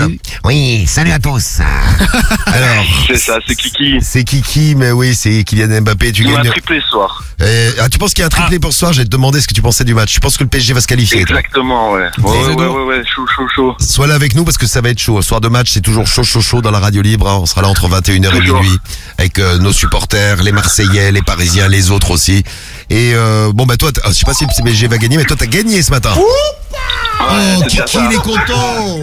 Oui, salut à tous. Alors, C'est ça, c'est Kiki. c'est Kiki, mais oui, c'est Kylian Mbappé. Tu Il gagnes. triplé ce soir. Eh, ah, tu penses qu'il y a un triplé pour ce soir? J'ai te demandé ce que tu pensais du match. Tu penses que le PSG va se qualifier toi Exactement, ouais. Ouais, ouais, ouais, ouais, ouais, chaud, chaud, chaud. Sois là avec nous parce que ça va être chaud. Soir de match, c'est toujours chaud, chaud, chaud dans la radio libre. hein. On sera là entre 21h et minuit avec euh, nos supporters, les Marseillais, les Parisiens, les autres aussi. Et euh, bon, bah toi, t'as- je sais pas si le PSG va gagner, mais toi, t'as gagné ce matin. Oh, Kiki, il est content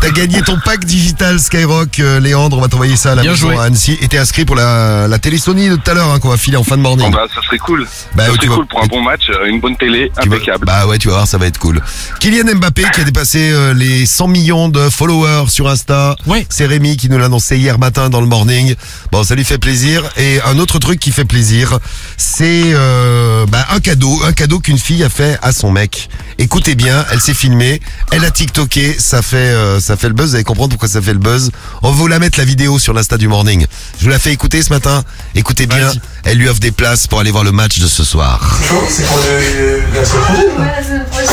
T'as gagné ton pack digital Skyrock, euh, Léandre, on va t'envoyer ça à la Bien maison joué. à Annecy. Et t'es inscrit pour la, la télé Sony de tout à l'heure, hein, qu'on va filer en fin de morning. Bon, bah, ça serait cool. Bah, ça tu serait vas- cool pour un bon match, euh, une bonne télé, Tu vas- impeccable. Bah ouais, tu vas voir, ça va être cool. Kylian Mbappé qui a dépassé euh, les 100 millions de followers sur Insta. Ouais. C'est Rémi qui nous l'a annoncé hier matin dans le morning. Bon, ça lui fait plaisir. Et un autre truc qui fait plaisir, c'est euh, bah, un cadeau, un cadeau qu'une fille a fait à son mec. Écoutez bien, elle s'est filmée, elle a TikToké, ça fait euh, ça fait le buzz. Vous allez comprendre pourquoi ça fait le buzz. On va vous la mettre la vidéo sur l'Insta du morning. Je vous la fais écouter ce matin. Écoutez bien, elle lui offre des places pour aller voir le match de ce soir. C'est pour le, la semaine prochaine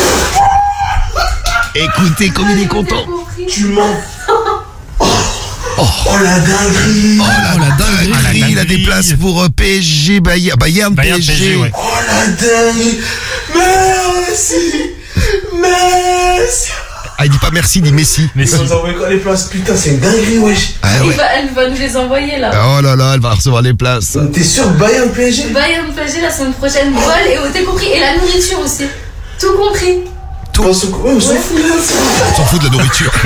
Écoutez comme il est content. Tu mens. Oh, la dinguerie. Oh la dinguerie, il a des places pour euh, PSG, Bayern, Bayern, Bayern, PSG. PSG, ouais. Oh la dinguerie. Merci. Merci. Ah, il dit pas merci, il dit Messi. Mais Ils nous ont envoyé quoi les places? Putain, c'est une dinguerie, wesh. Ah ouais. va- elle va nous les envoyer là. Oh là là, elle va recevoir les places. T'es sûr Bayern PSG Bayern PSG la semaine prochaine, vol et hôtel compris et la nourriture aussi. Tout compris. Tout. On s'en fout de la nourriture.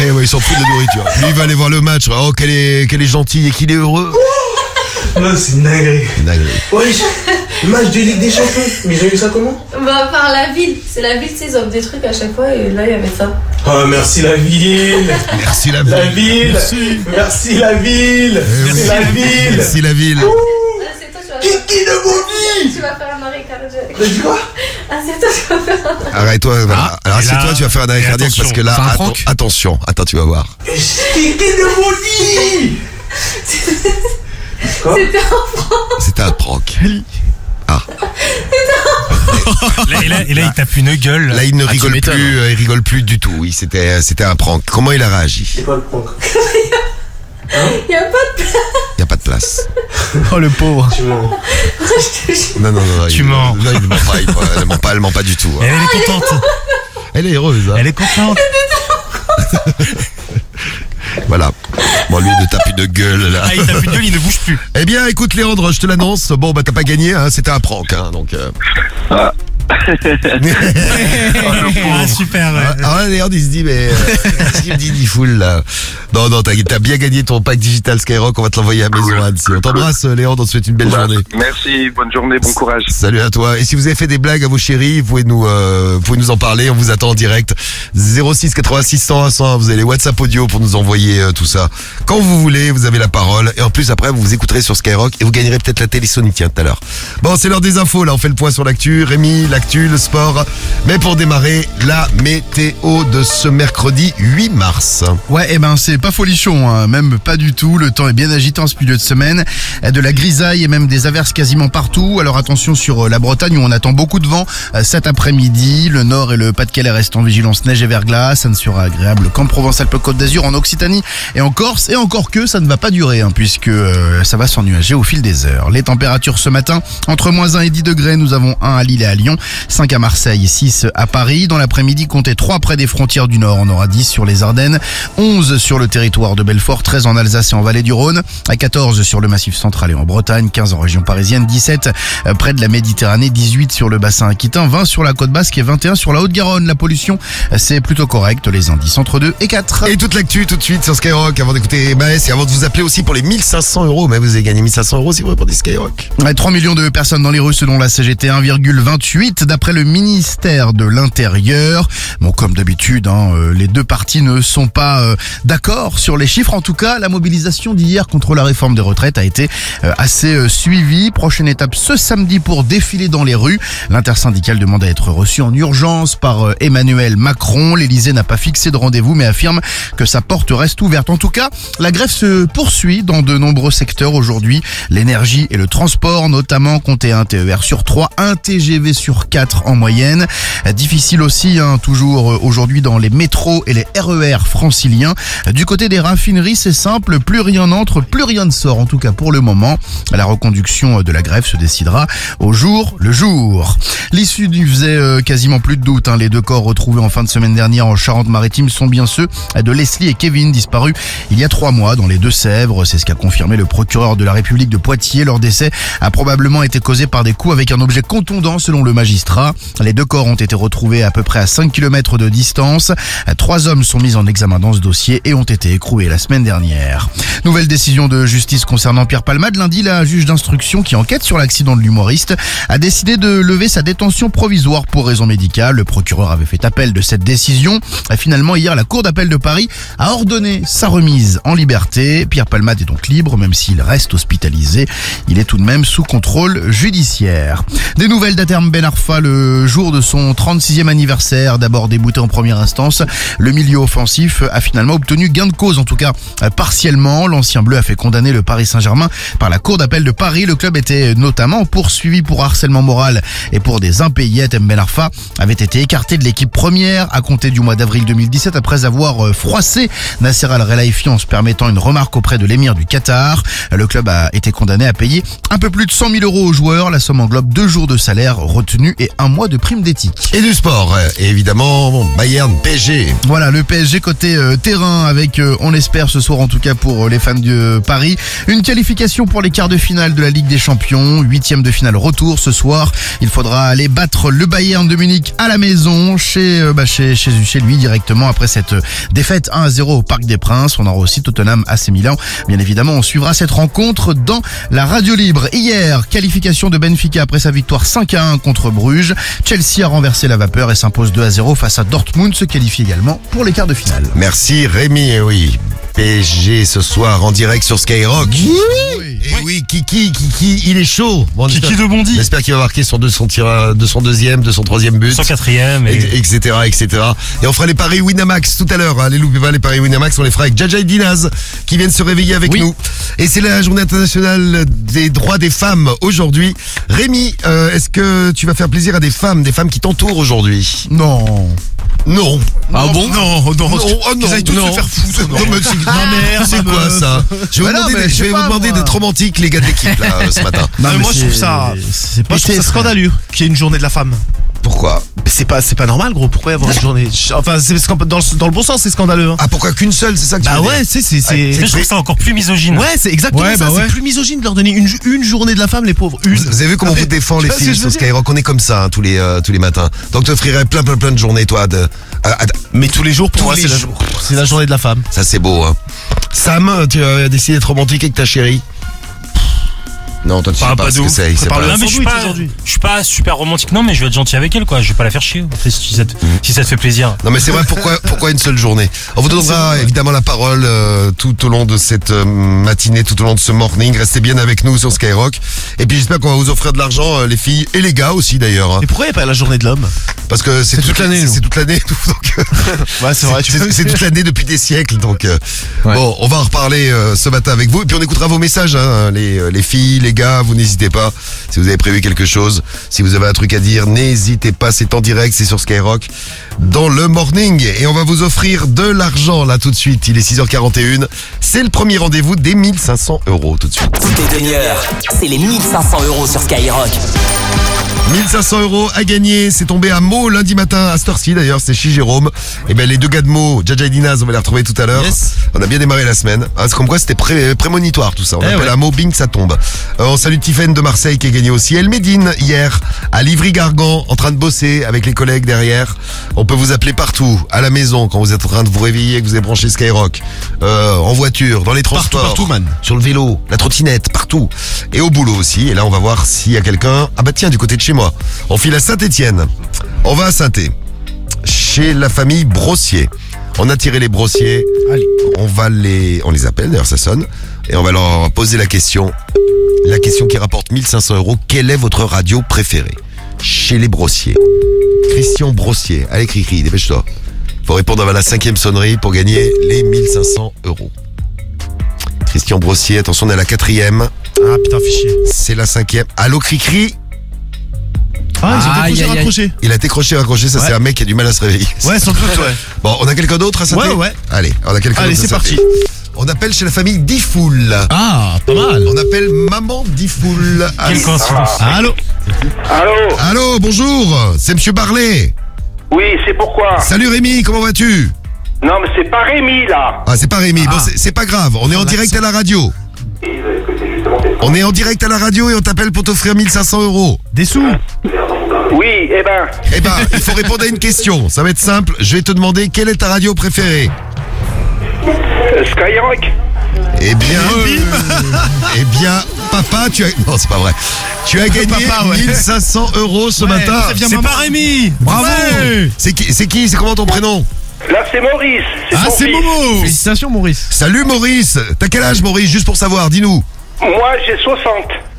eh ouais, il s'en fout de la nourriture. Lui, il va aller voir le match. Oh, qu'elle est, qu'elle est gentille et qu'il est heureux. Non, c'est une dinguerie. Dinguerie. Wesh. Match de Ligue des Champions. Mais ont eu ça comment? Bah par la ville. C'est la ville, tu sais, ils offrent des trucs à chaque fois et là il y avait ça. Oh, merci la ville. Merci la La ville. ville. Merci. Merci la ville. C'est la ville. Merci la ville. Ah, Kiki de Bobby. tu vas faire un arrêt cardiaque. T'as dit quoi? Ah, c'est toi, tu vas faire un arrêt Arrête-toi. voilà. Alors, et c'est là- toi, tu vas faire un arrêt cardiaque parce que là, attention. Attends, tu vas voir. Kiki de Bobby. C'était un franc. C'était un prank. Là, et, là, et là, il tape une gueule. Là, il ne Ah, rigole plus, euh, il rigole plus du tout. Oui, c'était, c'était un prank. Comment il a réagi? C'est quoi le prank? Il y a pas de place. Il y a pas de place. Oh le pauvre. Tu mens. Je te jure. Non, non, non. Tu il, mens. Non, il ne ment pas. Il, elle ment pas, elle ment pas du tout. Hein. elle est contente. Elle est heureuse. hein. Elle est contente. Voilà. Bon, lui, il ne tape une gueule, là. Ah, il tape une gueule, il ne bouge plus. Eh bien, écoute, Léandre, je te l'annonce. Bon, bah, t'as pas gagné, hein. C'était un prank, hein. Donc, euh... Ah, super. ouais. Ah, ah ouais, Léandre, il se dit, mais, euh, qu'est-ce qu'il me dit, full, là? Non, non, t'as, bien gagné ton pack digital Skyrock. On va te l'envoyer à maison, Anne. On t'embrasse, Léandre. On te souhaite une belle journée. Merci, bonne journée, bon courage. Salut à toi. Et si vous avez fait des blagues à vos chéris, vous pouvez nous, euh, vous pouvez nous en parler. On vous attend en direct. 06 86 101 101. Vous avez les WhatsApp audio pour nous envoyer euh, tout ça. Quand vous voulez, vous avez la parole. Et en plus, après, vous vous écouterez sur Skyrock et vous gagnerez peut-être la télé Sony, tiens, tout à l'heure. Bon, c'est l'heure des infos. Là, on fait le point sur l'actu. Rémi, l'actu, le sport. Mais pour démarrer, la météo de ce mercredi 8 mars. Ouais, eh ben c'est pas folichon, hein, même pas du tout. Le temps est bien agité en ce milieu de semaine. De la grisaille et même des averses quasiment partout. Alors attention sur euh, la Bretagne où on attend beaucoup de vent euh, cet après-midi. Le Nord et le Pas-de-Calais restent en vigilance neige et verglas. Ça ne sera agréable qu'en Provence-Alpes-Côte d'Azur, en Occitanie et en Corse. Et encore que ça ne va pas durer, hein, puisque euh, ça va s'ennuager au fil des heures. Les températures ce matin, entre moins 1 et 10 degrés, nous avons 1 à Lille et à Lyon, 5 à Marseille, 6 à Paris. Dans l'après-midi, comptez 3 près des frontières du Nord. On aura 10 sur les Ardennes, 11 sur le territoire de Belfort, 13 en Alsace et en Vallée du Rhône, à 14 sur le Massif central et en Bretagne, 15 en région parisienne, 17 euh, près de la Méditerranée, 18 sur le bassin aquitain, 20 sur la côte basque et 21 sur la Haute-Garonne. La pollution, euh, c'est plutôt correct. Les indices entre 2 et 4. Et toute l'actu tout de suite sur Skyrock avant d'écouter Maës et avant de vous appeler aussi pour les 1500 euros. Mais vous avez gagné 1500 euros si vous répondez Skyrock. Ouais, 3 millions de personnes dans les rues selon la CGT 1,28 d'après le ministère de l'Intérieur. Bon, comme d'habitude, hein, euh, les deux parties ne sont pas euh, d'accord sur les chiffres. En tout cas, la mobilisation d'hier contre la réforme des retraites a été euh, assez suivie. Prochaine étape ce samedi pour défiler dans les rues. L'intersyndicale demande à être reçue en urgence par Emmanuel Macron. L'Elysée n'a pas fixé de rendez-vous mais affirme que sa porte reste ouverte. En tout cas, la grève se poursuit dans de nombreux secteurs aujourd'hui. L'énergie et le transport, notamment compter un TER sur 3, un TGV sur 4 en moyenne. Difficile aussi, hein, toujours aujourd'hui dans les métros et les RER franciliens. Euh, Du côté des raffineries, c'est simple, plus rien n'entre, plus rien ne sort, en tout cas pour le moment. La reconduction de la grève se décidera au jour le jour. L'issue du faisait euh, quasiment plus de doute. hein. Les deux corps retrouvés en fin de semaine dernière en Charente-Maritime sont bien ceux de Leslie et Kevin, disparus il y a trois mois dans les Deux-Sèvres. C'est ce qu'a confirmé le procureur de la République de Poitiers. Leur décès a probablement été causé par des coups avec un objet contondant selon le Les deux corps ont été retrouvés à peu près à 5 km de distance. Trois hommes sont mis en examen dans ce dossier et ont été écroués la semaine dernière. Nouvelle décision de justice concernant Pierre Palmade. Lundi, la juge d'instruction qui enquête sur l'accident de l'humoriste a décidé de lever sa détention provisoire pour raison médicale. Le procureur avait fait appel de cette décision. Finalement, hier, la Cour d'appel de Paris a ordonné sa remise en liberté. Pierre Palmade est donc libre, même s'il reste hospitalisé. Il est tout de même sous contrôle judiciaire. Des nouvelles d'Aterme Ben le jour de son 36e anniversaire. D'abord débouté en première instance, le milieu offensif a finalement obtenu gain de cause, en tout cas euh, partiellement. L'ancien bleu a fait condamner le Paris Saint-Germain par la Cour d'appel de Paris. Le club était notamment poursuivi pour harcèlement moral et pour des impayés. Ben Arfa avait été écarté de l'équipe première à compter du mois d'avril 2017 après avoir euh, froissé Nasser Al-Relaifi en se permettant une remarque auprès de l'émir du Qatar. Le club a été condamné à payer un peu plus de 100 000 euros aux joueurs. La somme englobe deux jours de salaire et un mois de prime d'éthique. Et du sport, euh, évidemment, Bayern PSG. Voilà, le PSG côté euh, terrain avec, euh, on espère ce soir en tout cas pour les fans de Paris, une qualification pour les quarts de finale de la Ligue des Champions, huitième de finale retour ce soir. Il faudra aller battre le Bayern de Munich à la maison, chez, euh, bah, chez, chez, chez lui directement après cette défaite 1 à 0 au Parc des Princes. On aura aussi Tottenham AC Milan. Bien évidemment, on suivra cette rencontre dans la radio libre. Hier, qualification de Benfica après sa victoire 5 à 1 contre Bruges. Chelsea a renversé la vapeur et s'impose 2 à 0 face à Dortmund, se qualifie également pour les quarts de finale. Merci Rémi, et oui. PSG ce soir en direct sur Skyrock. Et oui, Kiki, Kiki, il est chaud. Bon, Kiki j'espère- de Bondy. J'espère qu'il va marquer son, de son, tir, de son deuxième, de son troisième but. Son quatrième et- Et- etc., etc. Et on fera les paris Winamax tout à l'heure. hein. Les loupez pas les paris Winamax, on les fera avec Jaja et Dinaz qui viennent se réveiller avec nous. Et c'est la journée internationale des droits des femmes aujourd'hui. Rémi, euh, est-ce que tu vas faire plaisir à des femmes, des femmes qui t'entourent aujourd'hui? Non. Non. Ah bon Non, non, non, oh non, Ils aillent tous se faire foutre. Non, mais c'est- Ah, merde, c'est quoi ça Je vais, vous demander, d'être- romantique, les gars de l'équipe, là, ce matin. Non, mais moi je trouve ça, trouve ça scandaleux qu'il y ait une journée de la femme. Pourquoi C'est pas, c'est pas normal, gros. Pourquoi y avoir une journée Enfin, c'est dans le, dans le bon sens, c'est scandaleux. hein. Ah, pourquoi qu'une seule, c'est ça que tu Bah veux ouais, dire c'est, c'est, Je trouve ça encore plus misogyne. Ouais, c'est exactement Ouais, ça. bah ouais. C'est plus misogyne de leur donner une, une journée de la femme, les pauvres. Une. Vous avez vu comment on vous défend les Tu vois ce que filles je sur veux dire Skyrock? On est comme ça hein, tous les euh, tous les matins. Donc t'offrirais plein plein plein de journées toi. De, à- à- Mais tous les jours, pour Tous moi, les c'est la, jours. c'est la journée de la femme. Ça c'est beau. Hein. Sam, tu as décidé d'être romantique avec ta chérie Non, toi tu sais pas pas ce que c'est. sait Parle pas. de Non, mais je suis pas, aujourd'hui. je suis pas super romantique, non, mais je vais être gentil avec elle, quoi. Je vais pas la faire chier, en fait, si ça te, si ça te fait plaisir. Non mais c'est vrai, pourquoi, pourquoi une seule journée? On vous donnera évidemment la parole euh, tout au long de cette euh, matinée, tout au long de ce morning. Restez bien avec nous sur Skyrock. Et puis j'espère qu'on va vous offrir de l'argent, euh, les filles et les gars aussi d'ailleurs. hein. Mais pourquoi il n'y a pas la journée de l'homme? Parce que c'est toute l'année. C'est toute l'année. Ouais, c'est vrai. toute l'année depuis des siècles. Donc euh, Ouais. bon, on va en reparler euh, ce matin avec vous. Et puis on écoutera vos messages, hein, les, les filles, les gars. Vous n'hésitez pas. Si vous avez prévu quelque chose, si vous avez un truc à dire, n'hésitez pas. C'est en direct, c'est sur Skyrock dans le morning. Et on va vous offrir de l'argent là tout de suite. Il est 6h41. C'est le premier rendez-vous des 1500 euros tout de suite. C'est les 1500 euros sur Skyrock. 1500 euros à gagner, c'est tombé à Meaux lundi matin, à cette heure-ci d'ailleurs, c'est chez Jérôme. Et ben les deux gars de Meaux, Jaja et Dinaz, on va les retrouver tout à l'heure. On a bien démarré la semaine. Ah, c'est comme quoi c'était pré- prémonitoire tout ça. On Eh appelle ouais. à Meaux, bing, ça tombe. Euh, on salue Tiffaine de Marseille qui a gagné aussi. El Médine hier, à Livry-Gargan, en train de bosser avec les collègues derrière. On peut vous appeler partout, à la maison, quand vous êtes en train de vous réveiller, que vous avez branché Skyrock, euh, en voiture, dans les transports, partout, man. sur le vélo, la trottinette, partout. Et au boulot aussi. Et là, on va voir s'il y a quelqu'un. Ah bah tiens, du côté de chez moi. On file à Saint-Étienne. On va à saint chez la famille Brossier. On a tiré les brossiers. On va les, on les appelle. D'ailleurs, ça sonne. Et on va leur poser la question. La question qui rapporte 1500 euros. Quelle est votre radio préférée? Chez les Brossiers Christian Brossier. Allez, Cricri, dépêche-toi. Faut répondre avant la cinquième sonnerie pour gagner les 1500 euros. Christian Brossier, attention, on est à la quatrième. Ah putain, fichier. C'est la cinquième. Allô, Cricri? Ah, ils ont Aïe, décroché, aïe, aïe. raccroché. Il a été croché, raccroché, ça Ouais. c'est un mec qui a du mal à se réveiller. Ouais, sans doute, ouais. Bon, on a quelqu'un d'autre à Ouais, ouais. Allez, on a quelqu'un Allez, d'autre à c'est Saint-Étienne. On appelle chez la famille Difoul. Ah, pas mal. On appelle maman Difoul. Quelle coïncidence. Allô Allô Allô, bonjour, c'est monsieur Barlet. Oui, c'est pourquoi Salut Rémi, comment vas-tu? Non, mais c'est pas Rémi, là. Ah, c'est pas Rémi, bon, c'est c'est pas grave, on est en direct à la radio. On est en direct à la radio et on t'appelle pour t'offrir 1500 euros. Des sous Oui, eh ben, Eh ben, il faut répondre à une question. Ça va être simple. Je vais te demander quelle est ta radio préférée? euh, Skyrock Eh bien, eh bien, papa, tu as. Non, c'est pas vrai. Tu as gagné Papa, ouais. 1500 euros ce matin. C'est maman. pas Rémi Bravo. C'est qui C'est qui C'est comment ton prénom? Là, c'est Maurice. C'est Ah, c'est fils. Momo. Félicitations, Maurice. Salut Maurice. T'as quel âge Maurice Juste pour savoir, dis-nous. Moi, j'ai 60.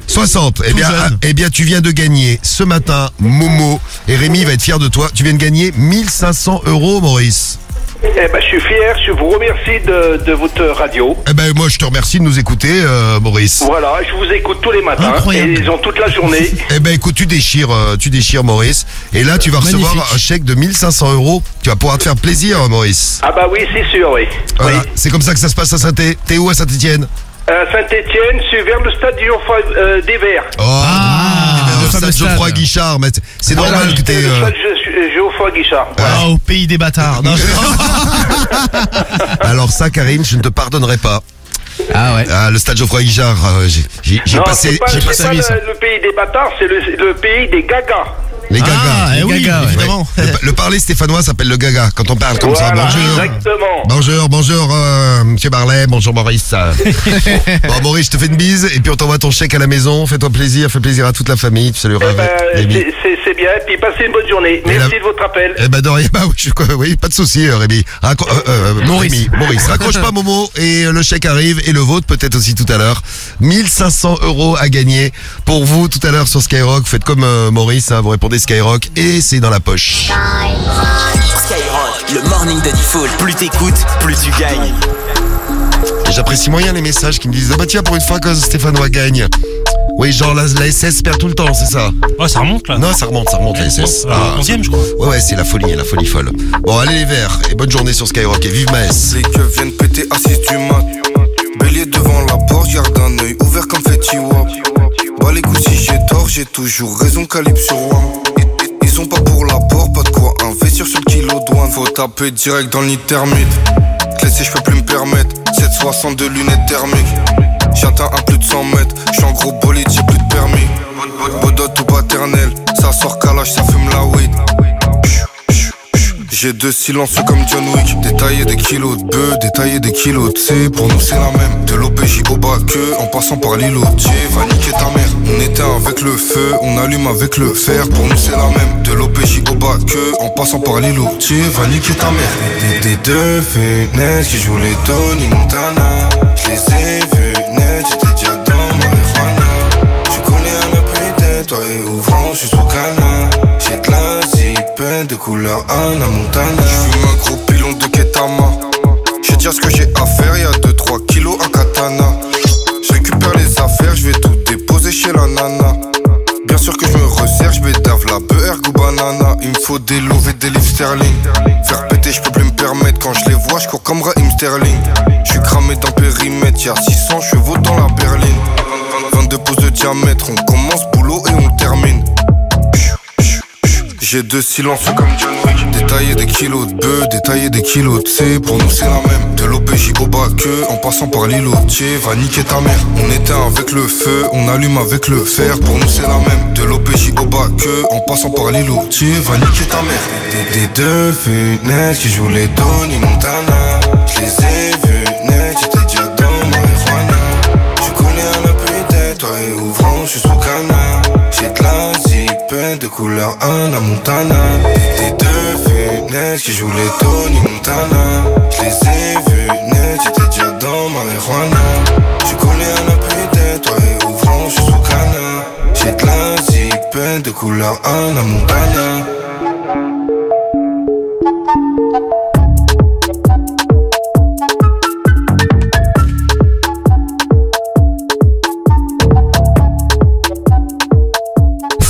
60. Eh bien, ah, eh bien, tu viens de gagner ce matin, Momo. Et Rémi va être fier de toi. Tu viens de gagner 1500 euros, Maurice. Eh ben, je suis fier. Je vous remercie de, de votre radio. Eh ben, moi, je te remercie de nous écouter, euh, Maurice. Voilà, je vous écoute tous les matins. Incroyable. Et ils ont toute la journée. Eh ben écoute, tu déchires, euh, tu déchires Maurice. Et là, tu vas recevoir un chèque de 1500 euros. Tu vas pouvoir te faire plaisir, Maurice. ah bah oui, c'est sûr, oui. Voilà, Oui. c'est comme ça que ça se passe à Saint-Étienne. T'es où à Saint-Étienne? Euh, Saint-Etienne, c'est vers le stade du Geoffroy, euh, des Verts. Oh, le le stade. Geoffroy Guichard. Mais c'est normal que t'es. le euh, stade Ge- Geoffroy Guichard. Ah, au pays des bâtards. Non, Alors ça, Karine, je ne te pardonnerai pas. Ah ouais. Ah, le stade Geoffroy Guichard, euh, j'ai- j'ai j'ai passé, c'est pas, j'ai c'est passé pas le, le pays des bâtards, c'est le, le pays des gagas. Les gagas. Ah, eh oui, gagas, ouais. évidemment. Le, le parler stéphanois s'appelle le gaga quand on parle comme ça. Bonjour. exactement. Bonjour, bonjour, euh, Monsieur Barlet, bonjour Maurice. bon, Maurice, je te fais une bise et puis on t'envoie ton chèque à la maison. Fais-toi plaisir, fais plaisir à toute la famille. Tu salueras Eh ben, Rémi. c'est- bien, puis passez une bonne journée. Et Merci la- de votre appel. Eh ben, rien, bah, oui, je- oui, pas de souci, euh, Rémi. Raco- euh, euh, Maurice. Maurice, raccroche pas Momo et euh, le chèque arrive et le vôtre peut-être aussi tout à l'heure. 1500 euros à gagner pour vous tout à l'heure sur Skyrock. Faites comme euh, Maurice, hein, vous répondez Skyrock et c'est dans la poche. Skyrock, le morning de Diffoul. Plus t'écoutes, plus tu gagnes. Et J'apprécie moyen les messages qui me disent Ah bah tiens, pour une fois que Stéphanois gagne. Oui, genre la, la SS perd tout le temps, c'est ça Oh, ça remonte là Non, ça remonte, ça remonte la SS. Euh, Ah, 11e, je crois. Ouais, ouais, c'est la folie, la folie folle. Bon, allez les verts et bonne journée sur Skyrock et vive Maes. Les keufs viennent péter assis du mat. Bélier devant la porte, garde un œil ouvert comme Fetty Wap. Bah les coups si j'ai tort, j'ai toujours raison, calibre sur WAM. Ils, pas pour l'apport, pas de quoi investir sur le kilo douane. Faut taper direct dans thermite. Clé je peux plus me permettre. 762 lunettes thermiques. J'atteins à plus de 100 mètres. J'suis en gros bolide, j'ai plus de permis. Bodot ou paternel, ça sort Deux silences comme John Wick. Détailler des kilos de bœufs, détailler des kilos de C. Pour nous, c'est la même. De l'OPJ au bas que, en passant par l'îlot. Dieu va niquer ta mère. On éteint avec le feu, on allume avec le fer. Pour nous, c'est la même. De l'OPJ au bas que, en passant par l'îlot. Dieu va niquer ta mère. Des, des deux fenêtres qui jouent les Tony Montana. Je les ai vus net, j'étais déjà dans marijuana. Je connais un peu toi et ouvrant, je suis de couleur Anna Montana. J'fume un gros pilon de Ketama. Je vais dire ce que j'ai à faire, y'a 2-3 kilos à katana. Je récupère les affaires, je vais tout déposer chez la nana. Bien sûr que je me resserre, je dave la beurre ou banana. Il me faut des et des livres sterling. Faire péter, je peux plus me permettre. Quand je les vois, je cours comme Raheem Sterling. Je suis cramé dans périmètre, y'a 600 chevaux dans la berline. 22 pouces de diamètre, on commence boulot et on termine. J'ai deux silences comme John Wick. Détailler des kilos de bœufs, détailler des kilos de C. Pour nous, c'est la même. De l'OPJ au bas que, en passant par l'îlot. Tiens, va niquer ta mère. On éteint avec le feu, on allume avec le fer. Pour nous, c'est la même. De l'OPJ au bas que, en passant par l'îlot. Tiens, va niquer ta mère. Des, deux fenêtres qui jouent les Tony Montana. Je les ai de couleur Anna Montana. Des deux fenêtres qui jouent les Tony Montana. Je les ai vus net, j'étais déjà dans marijuana. Je connais un peu toi et ouvrant, je suis sous canard. J'ai de la zipette de couleur Anna Montana.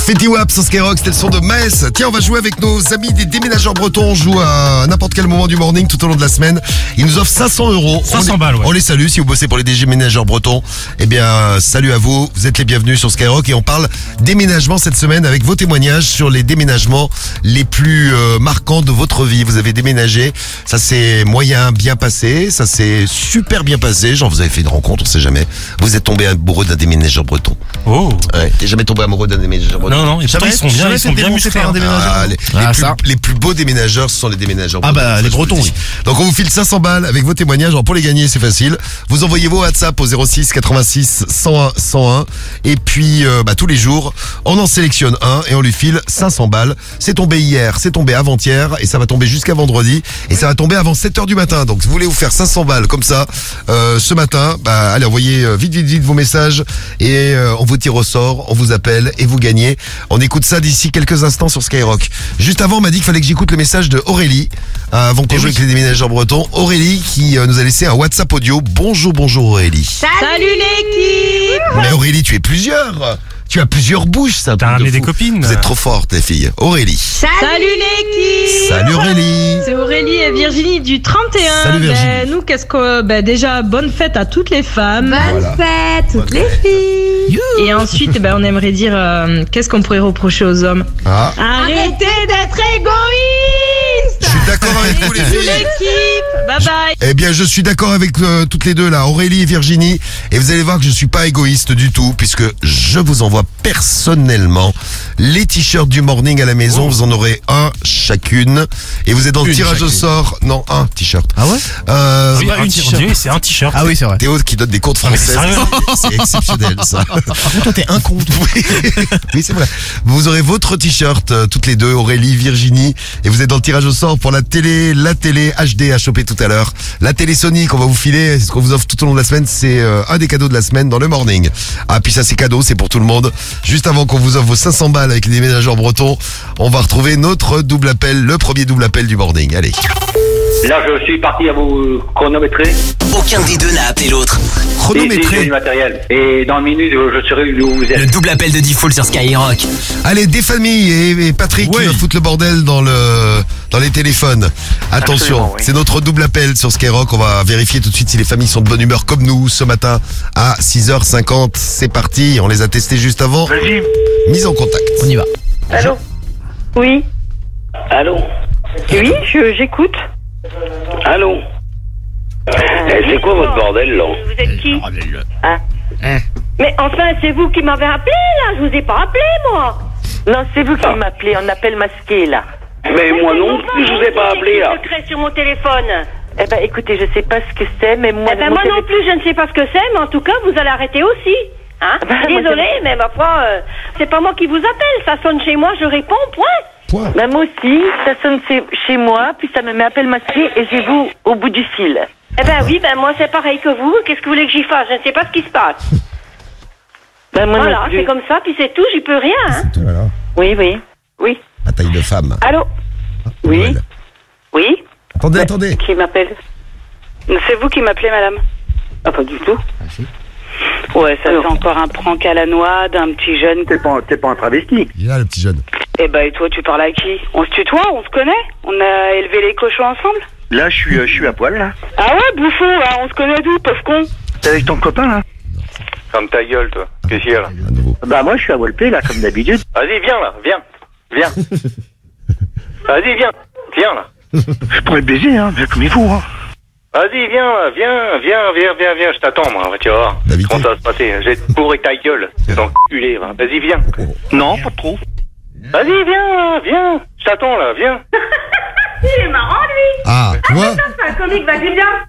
Fetty Wap sur Skyrock, c'était le son de Metz. Tiens, on va jouer avec nos amis des déménageurs bretons. On joue à n'importe quel moment du morning tout au long de la semaine. Ils nous offrent 500 euros. 500 on les, balles, ouais. On les salue. Si vous bossez pour les déménageurs bretons, eh bien, salut à vous. Vous êtes les bienvenus sur Skyrock et on parle déménagement cette semaine avec vos témoignages sur les déménagements les plus euh, marquants de votre vie. Vous avez déménagé. Ça s'est moyen bien passé. Ça s'est super bien passé. Genre, vous avez fait une rencontre, on sait jamais. Vous êtes tombé amoureux d'un déménageur breton. Oh. Ouais. T'es jamais tombé amoureux d'un déménageur breton Non, non, et pourtant, ils sont bien, ils sont bien musclés. par un déménageur. Ah, les, les Ah, plus, ça. les plus beaux déménageurs, ce sont les déménageurs. Ah bah, les Bretons, dis. Donc on vous file 500 balles avec vos témoignages. Alors pour les gagner, c'est facile. Vous envoyez vos WhatsApp au 06 86 101 101. Et puis euh, bah, tous les jours, on en sélectionne un et on lui file 500 balles. C'est tombé hier, c'est tombé avant-hier et ça va tomber jusqu'à vendredi. Et ça va tomber avant 7 heures du matin. Donc si vous voulez vous faire 500 balles comme ça euh, ce matin, bah, allez envoyez euh, vite vite vite vos messages et euh, on vous tire au sort, on vous appelle et vous gagnez. On écoute ça d'ici quelques instants sur Skyrock. Juste avant, on m'a dit qu'il fallait que j'écoute le message de Aurélie euh, avant qu'on joue avec les déménageurs bretons. Aurélie qui euh, nous a laissé un WhatsApp audio. Bonjour, bonjour Aurélie. Salut l'équipe Mais Aurélie, tu es plusieurs. Tu as plusieurs bouches, ça. T'as ramené des copines. Vous êtes trop fortes, les filles. Aurélie. Salut, l'équipe Salut Aurélie. C'est Aurélie et Virginie du 31. Salut, Virginie. Ben, nous, qu'est-ce que. Ben, déjà, bonne fête à toutes les femmes. Bonne fête, toutes les filles. Et ensuite, ben, on aimerait dire euh, qu'est-ce qu'on pourrait reprocher aux hommes Ah. Arrêtez d'être égoïstes Je suis d'accord avec vous, les Toute filles. l'équipe. Bye bye. Eh bien, je suis d'accord avec euh, toutes les deux là, Aurélie et Virginie, et vous allez voir que je suis pas égoïste du tout, puisque je vous envoie personnellement les t-shirts du morning à la maison. Vous en aurez un chacune, et vous êtes dans le Une tirage au chacune. sort. Non, un t-shirt. Ah ouais Euh, Oui, bah, un t-shirt. C'est un t-shirt. Ah oui, c'est vrai. Théo qui donne des cours de Ah, mais français. c'est sérieux C'est exceptionnel ça. Toi, t'es un con. Oui, oui c'est vrai. Vous aurez votre t-shirt, euh, toutes les deux, Aurélie, Virginie, et vous êtes dans le tirage au sort pour la télé, la télé HD à choper tout à l'heure. La télé Sony qu'on va vous filer, c'est ce qu'on vous offre tout au long de la semaine, c'est euh, un des cadeaux de la semaine dans le morning. Ah, puis ça c'est cadeau, c'est pour tout le monde. Juste avant qu'on vous offre vos 500 balles avec les déménageurs bretons, on va retrouver notre double appel, le premier double appel du morning. Allez. Là, je suis parti à vous chronométrer. Aucun des deux n'a appelé l'autre. J'ai du matériel. Et dans une minute, je serai où vous Le êtes. double appel de Default sur Skyrock. Allez, des familles et, et Patrick qui va foutre le bordel dans le dans les téléphones. Attention, oui. c'est notre double appel sur Skyrock. On va vérifier tout de suite si les familles sont de bonne humeur comme nous ce matin à 6h50. C'est parti, on les a testés juste avant. Mise en contact. On y va. Allô? Oui Allô? Oui, je- j'écoute. Allô Eh, C'est quoi votre bordel, là Vous êtes qui Hein Mais enfin, c'est vous qui m'avez appelé, là Je vous ai pas appelé, moi Non, c'est vous qui m'appelez, on appelle masqué là. Mais moi non plus, je vous ai pas appelé là. secret sur mon téléphone. Eh ben, écoutez, je sais pas ce que c'est, mais moi. Eh ben, mon moi non plus, je ne sais pas ce que c'est, mais en tout cas, vous allez arrêter aussi. Hein bah, moi, Désolée, mais ma foi, euh, c'est pas moi qui vous appelle. Ça sonne chez moi, je réponds, point. Bah, moi aussi, ça sonne chez, moi, puis ça me met appel masqué et j'ai vous au bout du fil. Eh ben oui, ben moi c'est pareil que vous. Qu'est-ce que vous voulez que j'y fasse? Je ne sais pas ce qui se passe. Ben, moi voilà, c'est comme ça, puis c'est tout, j'y peux rien. Hein. Voilà. Oui, oui. Oui. À taille de femme. Allô? Oui. Oui. Attendez, attendez. Qui m'appelle? C'est vous qui m'appelez, madame? Ah, pas du tout. Ouais, ça c'est encore un prank à la noix d'un petit jeune. T'es pas, t'es pas un travesti. Il est là, le petit jeune. Eh ben, et toi, tu parles à qui? On se tutoie On se connaît? On a élevé les cochons ensemble? Là, je suis, euh, je suis à poil, là. Ah ouais, bouffon, là, on se connaît d'où, pauvre con? T'es avec ton copain, là? Ferme ta gueule, toi. Qu'est-ce qu'il y a là? Bah, moi, je suis à Walpé, là, comme d'habitude. Vas-y, viens là, viens. Viens. Vas-y, viens. Viens là. Je pourrais te baiser, hein, bien comme il faut, hein. Vas-y, viens là, viens, viens, viens, viens, viens, je t'attends, moi, tu vas voir. Comment ça va se passer? Je vais te bourrer ta gueule, cet enculé, va. Vas-y, viens. Non, pas trop. Vas-y, viens, viens. Je t'attends là, viens. Il est marrant, lui. Ah, tu vois C'est un comique, vas-y, viens.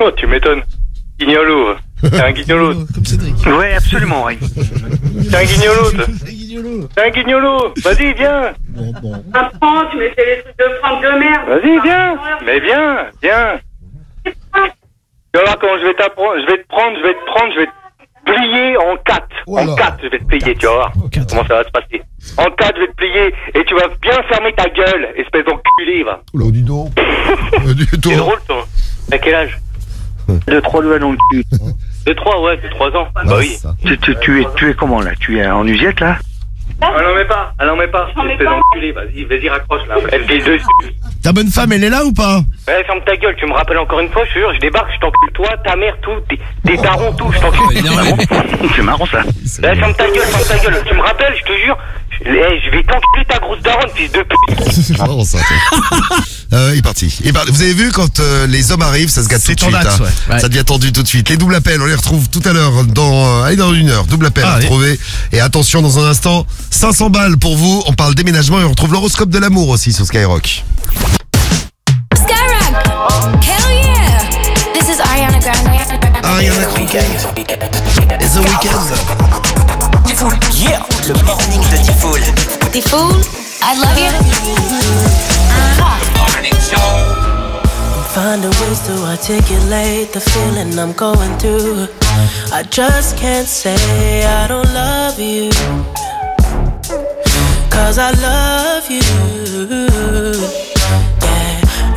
Oh, tu m'étonnes. Guignolo. T'es un guignolo. Ouais, absolument, oui. T'es un guignolo, toi. T'es un guignolo. Vas-y, viens. Apprends, tu me fais les trucs de Franck de merde. Vas-y, viens. Mais viens, viens. Tu vas voir comment je vais t'apprendre, je vais te prendre, je vais te prendre, je vais te plier en quatre. En quatre, je vais te plier, tu vas voir. Comment ça va se passer. En quatre, je vais te plier et tu vas bien fermer ta gueule, espèce d'enculé, va. Oula, dis donc. Euh, dis donc. C'est drôle, toi. T'as quel âge De trois doigts dans le cul. De 3, ouais, de 3 ans. Bah oui. Tu, tu, tu es, tu es comment, là? Tu es en usette, là? Ah non, mais pas, ah non, mais pas. Espèce d'enculé, vas-y, vas-y, raccroche là. Elle file dessus. Ta bonne femme, elle est là ou pas? Ouais, ferme ta gueule, tu me rappelles encore une fois, je te jure, je débarque, je t'encule toi, ta mère, tout, tes, tes darons, tout, je t'encule. C'est marrant, ça. Ouais, ferme ta gueule, ferme ta gueule, tu me rappelles, je te jure, je, eh, je vais t'enculer ta grosse daronne, fils de pute. C'est marrant ça. Euh, il est parti. Vous avez vu quand euh, les hommes arrivent, ça se gâte tout de suite. tendax, hein. ouais. Ouais. Ça devient tendu tout de suite. Les doubles appels, on les retrouve tout à l'heure dans euh, allez dans une heure. Double appel Ah, à oui. retrouver. Et attention dans un instant, 500 balles pour vous. On parle déménagement et on retrouve l'horoscope de l'amour aussi sur Skyrock. Skyrock! Hell yeah! This is Ariana Grande. Ariana It's the weekend. Yeah, le morning de Diffoul. Diffoul, I love you. Ah. Find a ways to articulate the feeling I'm going through. I just can't say I don't love you. Cause I love you.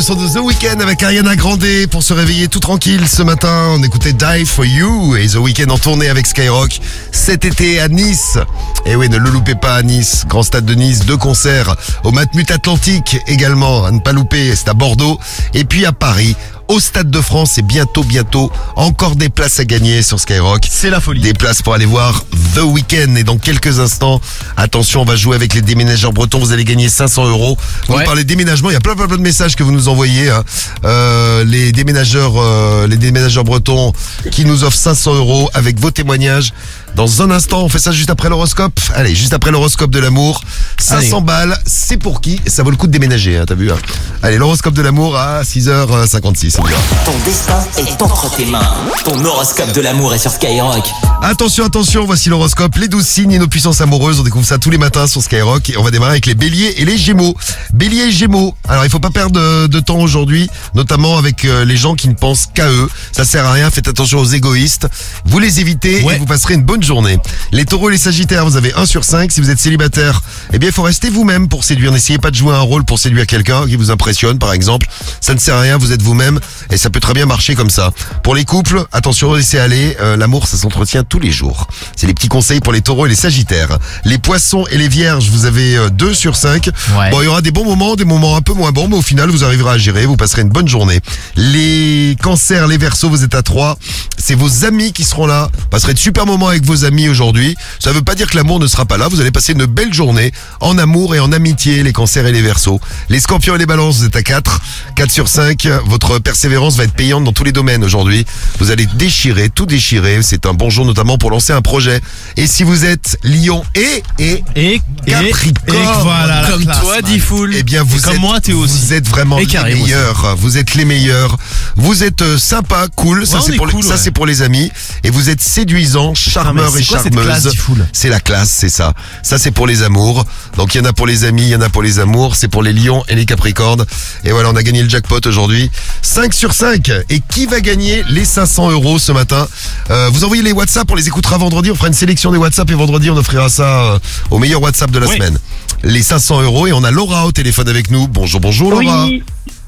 Le son de The Weeknd avec Ariana Grande pour se réveiller tout tranquille ce matin. On écoutait Die For You et The Weeknd en tournée avec Skyrock cet été à Nice. Et oui, ne le loupez pas à Nice, grand stade de Nice, deux concerts au Matmut Atlantique également, à ne pas louper, c'est à Bordeaux. Et puis à Paris, au Stade de France et bientôt, bientôt, encore des places à gagner sur Skyrock. C'est la folie. Des places pour aller voir The Weeknd. Et dans quelques instants, attention, on va jouer avec les déménageurs bretons. Vous allez gagner 500 euros. On Ouais. parle des déménagements. Il y a plein, plein, plein de messages que vous nous envoyez. hein. Euh, les déménageurs, euh, les déménageurs bretons qui nous offrent 500 euros avec vos témoignages. Dans un instant, on fait ça juste après l'horoscope. Allez, juste après l'horoscope de l'amour. 500 balles, c'est pour qui? Ça vaut le coup de déménager, hein, t'as vu hein Allez, l'horoscope de l'amour à 6h56. Ton destin est entre tes mains. Ton horoscope de l'amour est sur Skyrock. Attention, attention, voici l'horoscope, les 12 signes et nos puissances amoureuses. On découvre ça tous les matins sur Skyrock et on va démarrer avec les béliers et les gémeaux. Bélier et gémeaux. Alors, il faut pas perdre de, de temps aujourd'hui, notamment avec euh, les gens qui ne pensent qu'à eux. Ça sert à rien, faites attention aux égoïstes. Vous les évitez et vous passerez une bonne journée. Les taureaux et les sagittaires, vous avez 1 sur 5. Si vous êtes célibataire, eh bien, il faut rester vous-même pour séduire. N'essayez pas de jouer un rôle pour séduire quelqu'un qui vous impressionne, par exemple. Ça ne sert à rien, vous êtes vous-même et ça peut très bien marcher comme ça. Pour les couples, attention, laissez aller. Euh, L'amour, ça s'entretient tous les jours. C'est les petits conseils pour les taureaux et les sagittaires. Les poissons et les vierges, vous avez 2 sur 5. Bon, il y aura des bons moments, des moments un peu moins bons, mais au final, vous arriverez à gérer, vous passerez une bonne journée. Les cancers, les versos, vous êtes à 3. C'est vos amis qui seront là. Vous passerez de super moments avec vos amis aujourd'hui. Ça ne veut pas dire que l'amour ne sera pas là. Vous allez passer une belle journée en amour et en amitié, les cancers et les versos. Les scorpions et les balances, vous êtes à 4. 4 sur 5. Votre persévérance va être payante dans tous les domaines aujourd'hui. Vous allez déchirer, tout déchirer. C'est un bon jour notamment pour lancer un projet. Et si vous êtes lion et, et, et, Capricorne, et voilà, la comme classe, toi. Diffoul. Eh bien, vous Et comme êtes, moi, Théo aussi. Vous êtes vraiment Et les Karim aussi. meilleurs. Vous êtes les meilleurs. Vous êtes euh, sympa, cool. ça Ouais, on c'est est pour les, cool, ça ouais. C'est pour les amis. Et vous êtes séduisant, charmeur et charmeuse. C'est la classe, c'est ça. Ça c'est pour les amours. Donc il y en a pour les amis, il y en a pour les amours. C'est pour les lions et les capricornes. Et voilà, on a gagné le jackpot aujourd'hui. 5 sur 5. Et qui va gagner les 500 euros ce matin Euh, Vous envoyez les WhatsApp, on les écoutera vendredi. On fera une sélection des WhatsApp et vendredi on offrira ça euh, au meilleur WhatsApp de la Oui. semaine. Les 500 euros et on a Laura au téléphone avec nous. Bonjour, bonjour Laura. Oui.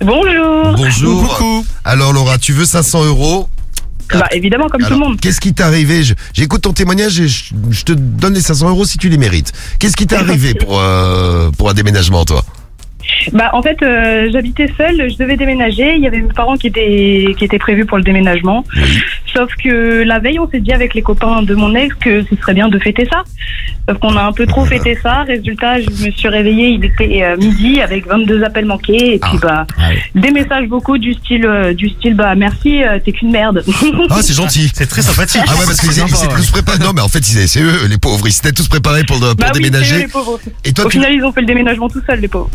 Bonjour. Bonjour. Alors Laura, tu veux 500 euros Bah, évidemment, comme tout le monde. Qu'est-ce qui t'est arrivé J'écoute ton témoignage et je, je te donne les 500 euros si tu les mérites. Qu'est-ce qui t'est arrivé pour, euh, pour un déménagement, toi? Bah, en fait, euh, j'habitais seule, je devais déménager. Il y avait mes parents qui étaient, qui étaient prévus pour le déménagement. Sauf que la veille, on s'est dit avec les copains de mon ex que ce serait bien de fêter ça. Sauf qu'on a un peu trop fêté ça. Résultat, je me suis réveillée, il était euh, midi avec 22 appels manqués. Et puis, bah, des messages beaucoup du style, euh, du style, bah, merci, euh, t'es qu'une merde. Ah, c'est gentil. C'est très sympathique. Ah ouais, parce qu'ils C'est ils s'étaient sympa, tous préparés. Non, mais en fait, ils- c'est eux, les pauvres. Ils s'étaient tous préparés pour, pour Bah oui, eux, déménager. les pauvres. Et toi, Au tu- final, ils ont fait le déménagement tout seuls, les pauvres.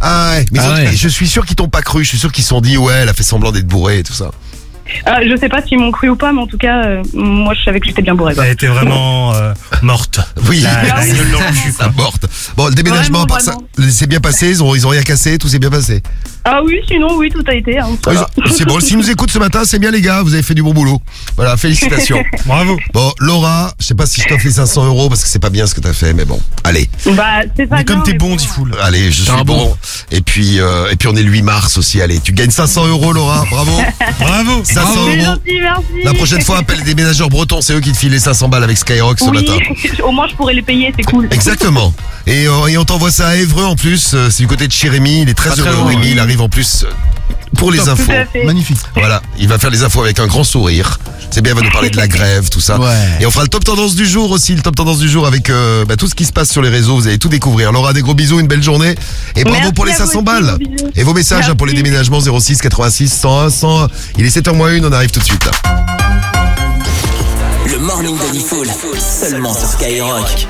Ah ouais, mais Ah ouais. je suis sûr qu'ils t'ont pas cru. Je suis sûr qu'ils se sont dit, ouais, elle a fait semblant d'être bourrée et tout ça. Euh, je sais pas s'ils m'ont cru ou pas, mais en tout cas, euh, moi, je savais que j'étais bien bourrée. quoi. Elle était vraiment euh, morte. Oui, La, la gueule dans le cul, quoi. la morte. Bon, le déménagement, Vraiment, à part ça, c'est bien passé. Ils ont, ils ont rien cassé. Tout s'est bien passé. Ah oui, sinon, oui, tout a été. Hein. C'est bon, s'ils nous écoutent ce matin, c'est bien les gars, vous avez fait du bon boulot. Voilà, félicitations. Bravo. Bon, Laura, je sais pas si je t'offre les 500 euros parce que c'est pas bien ce que t'as fait, mais bon, allez. Bah, c'est pas Mais comme bien, t'es mais bon, Diffoul. Allez, je suis un bon. bon. Et puis, euh, et puis on est le 8 mars aussi, allez. Tu gagnes 500 euros, Laura, bravo. Bravo. 500 C'est euros. gentil, merci. La prochaine fois, appelle les déménageurs bretons, c'est eux qui te filent les 500 balles avec Skyrock ce Oui, matin. au moins je pourrais les payer, c'est cool. Exactement. Et, euh, et on t'envoie ça à Évreux en plus. euh, C'est du côté de chez Rémi. Il est très Pas très heureux, loin, Rémi. oui. Il arrive en plus euh, pour les Tout infos. à fait. Magnifique. Voilà, il va faire les infos avec un grand sourire. C'est bien, il va nous parler de la grève, tout ça. Ouais. Et on fera le top tendance du jour aussi, le top tendance du jour avec euh, bah, tout ce qui se passe sur les réseaux. Vous allez tout découvrir. Laura, des gros bisous, une belle journée. Et bravo Merci pour les à vous 500 aussi, balles. Et vos messages hein, pour les déménagements 06 86 101 101. Il est 7h moins 1, on arrive tout de suite. Le morning de Diffoul, seulement sur Skyrock.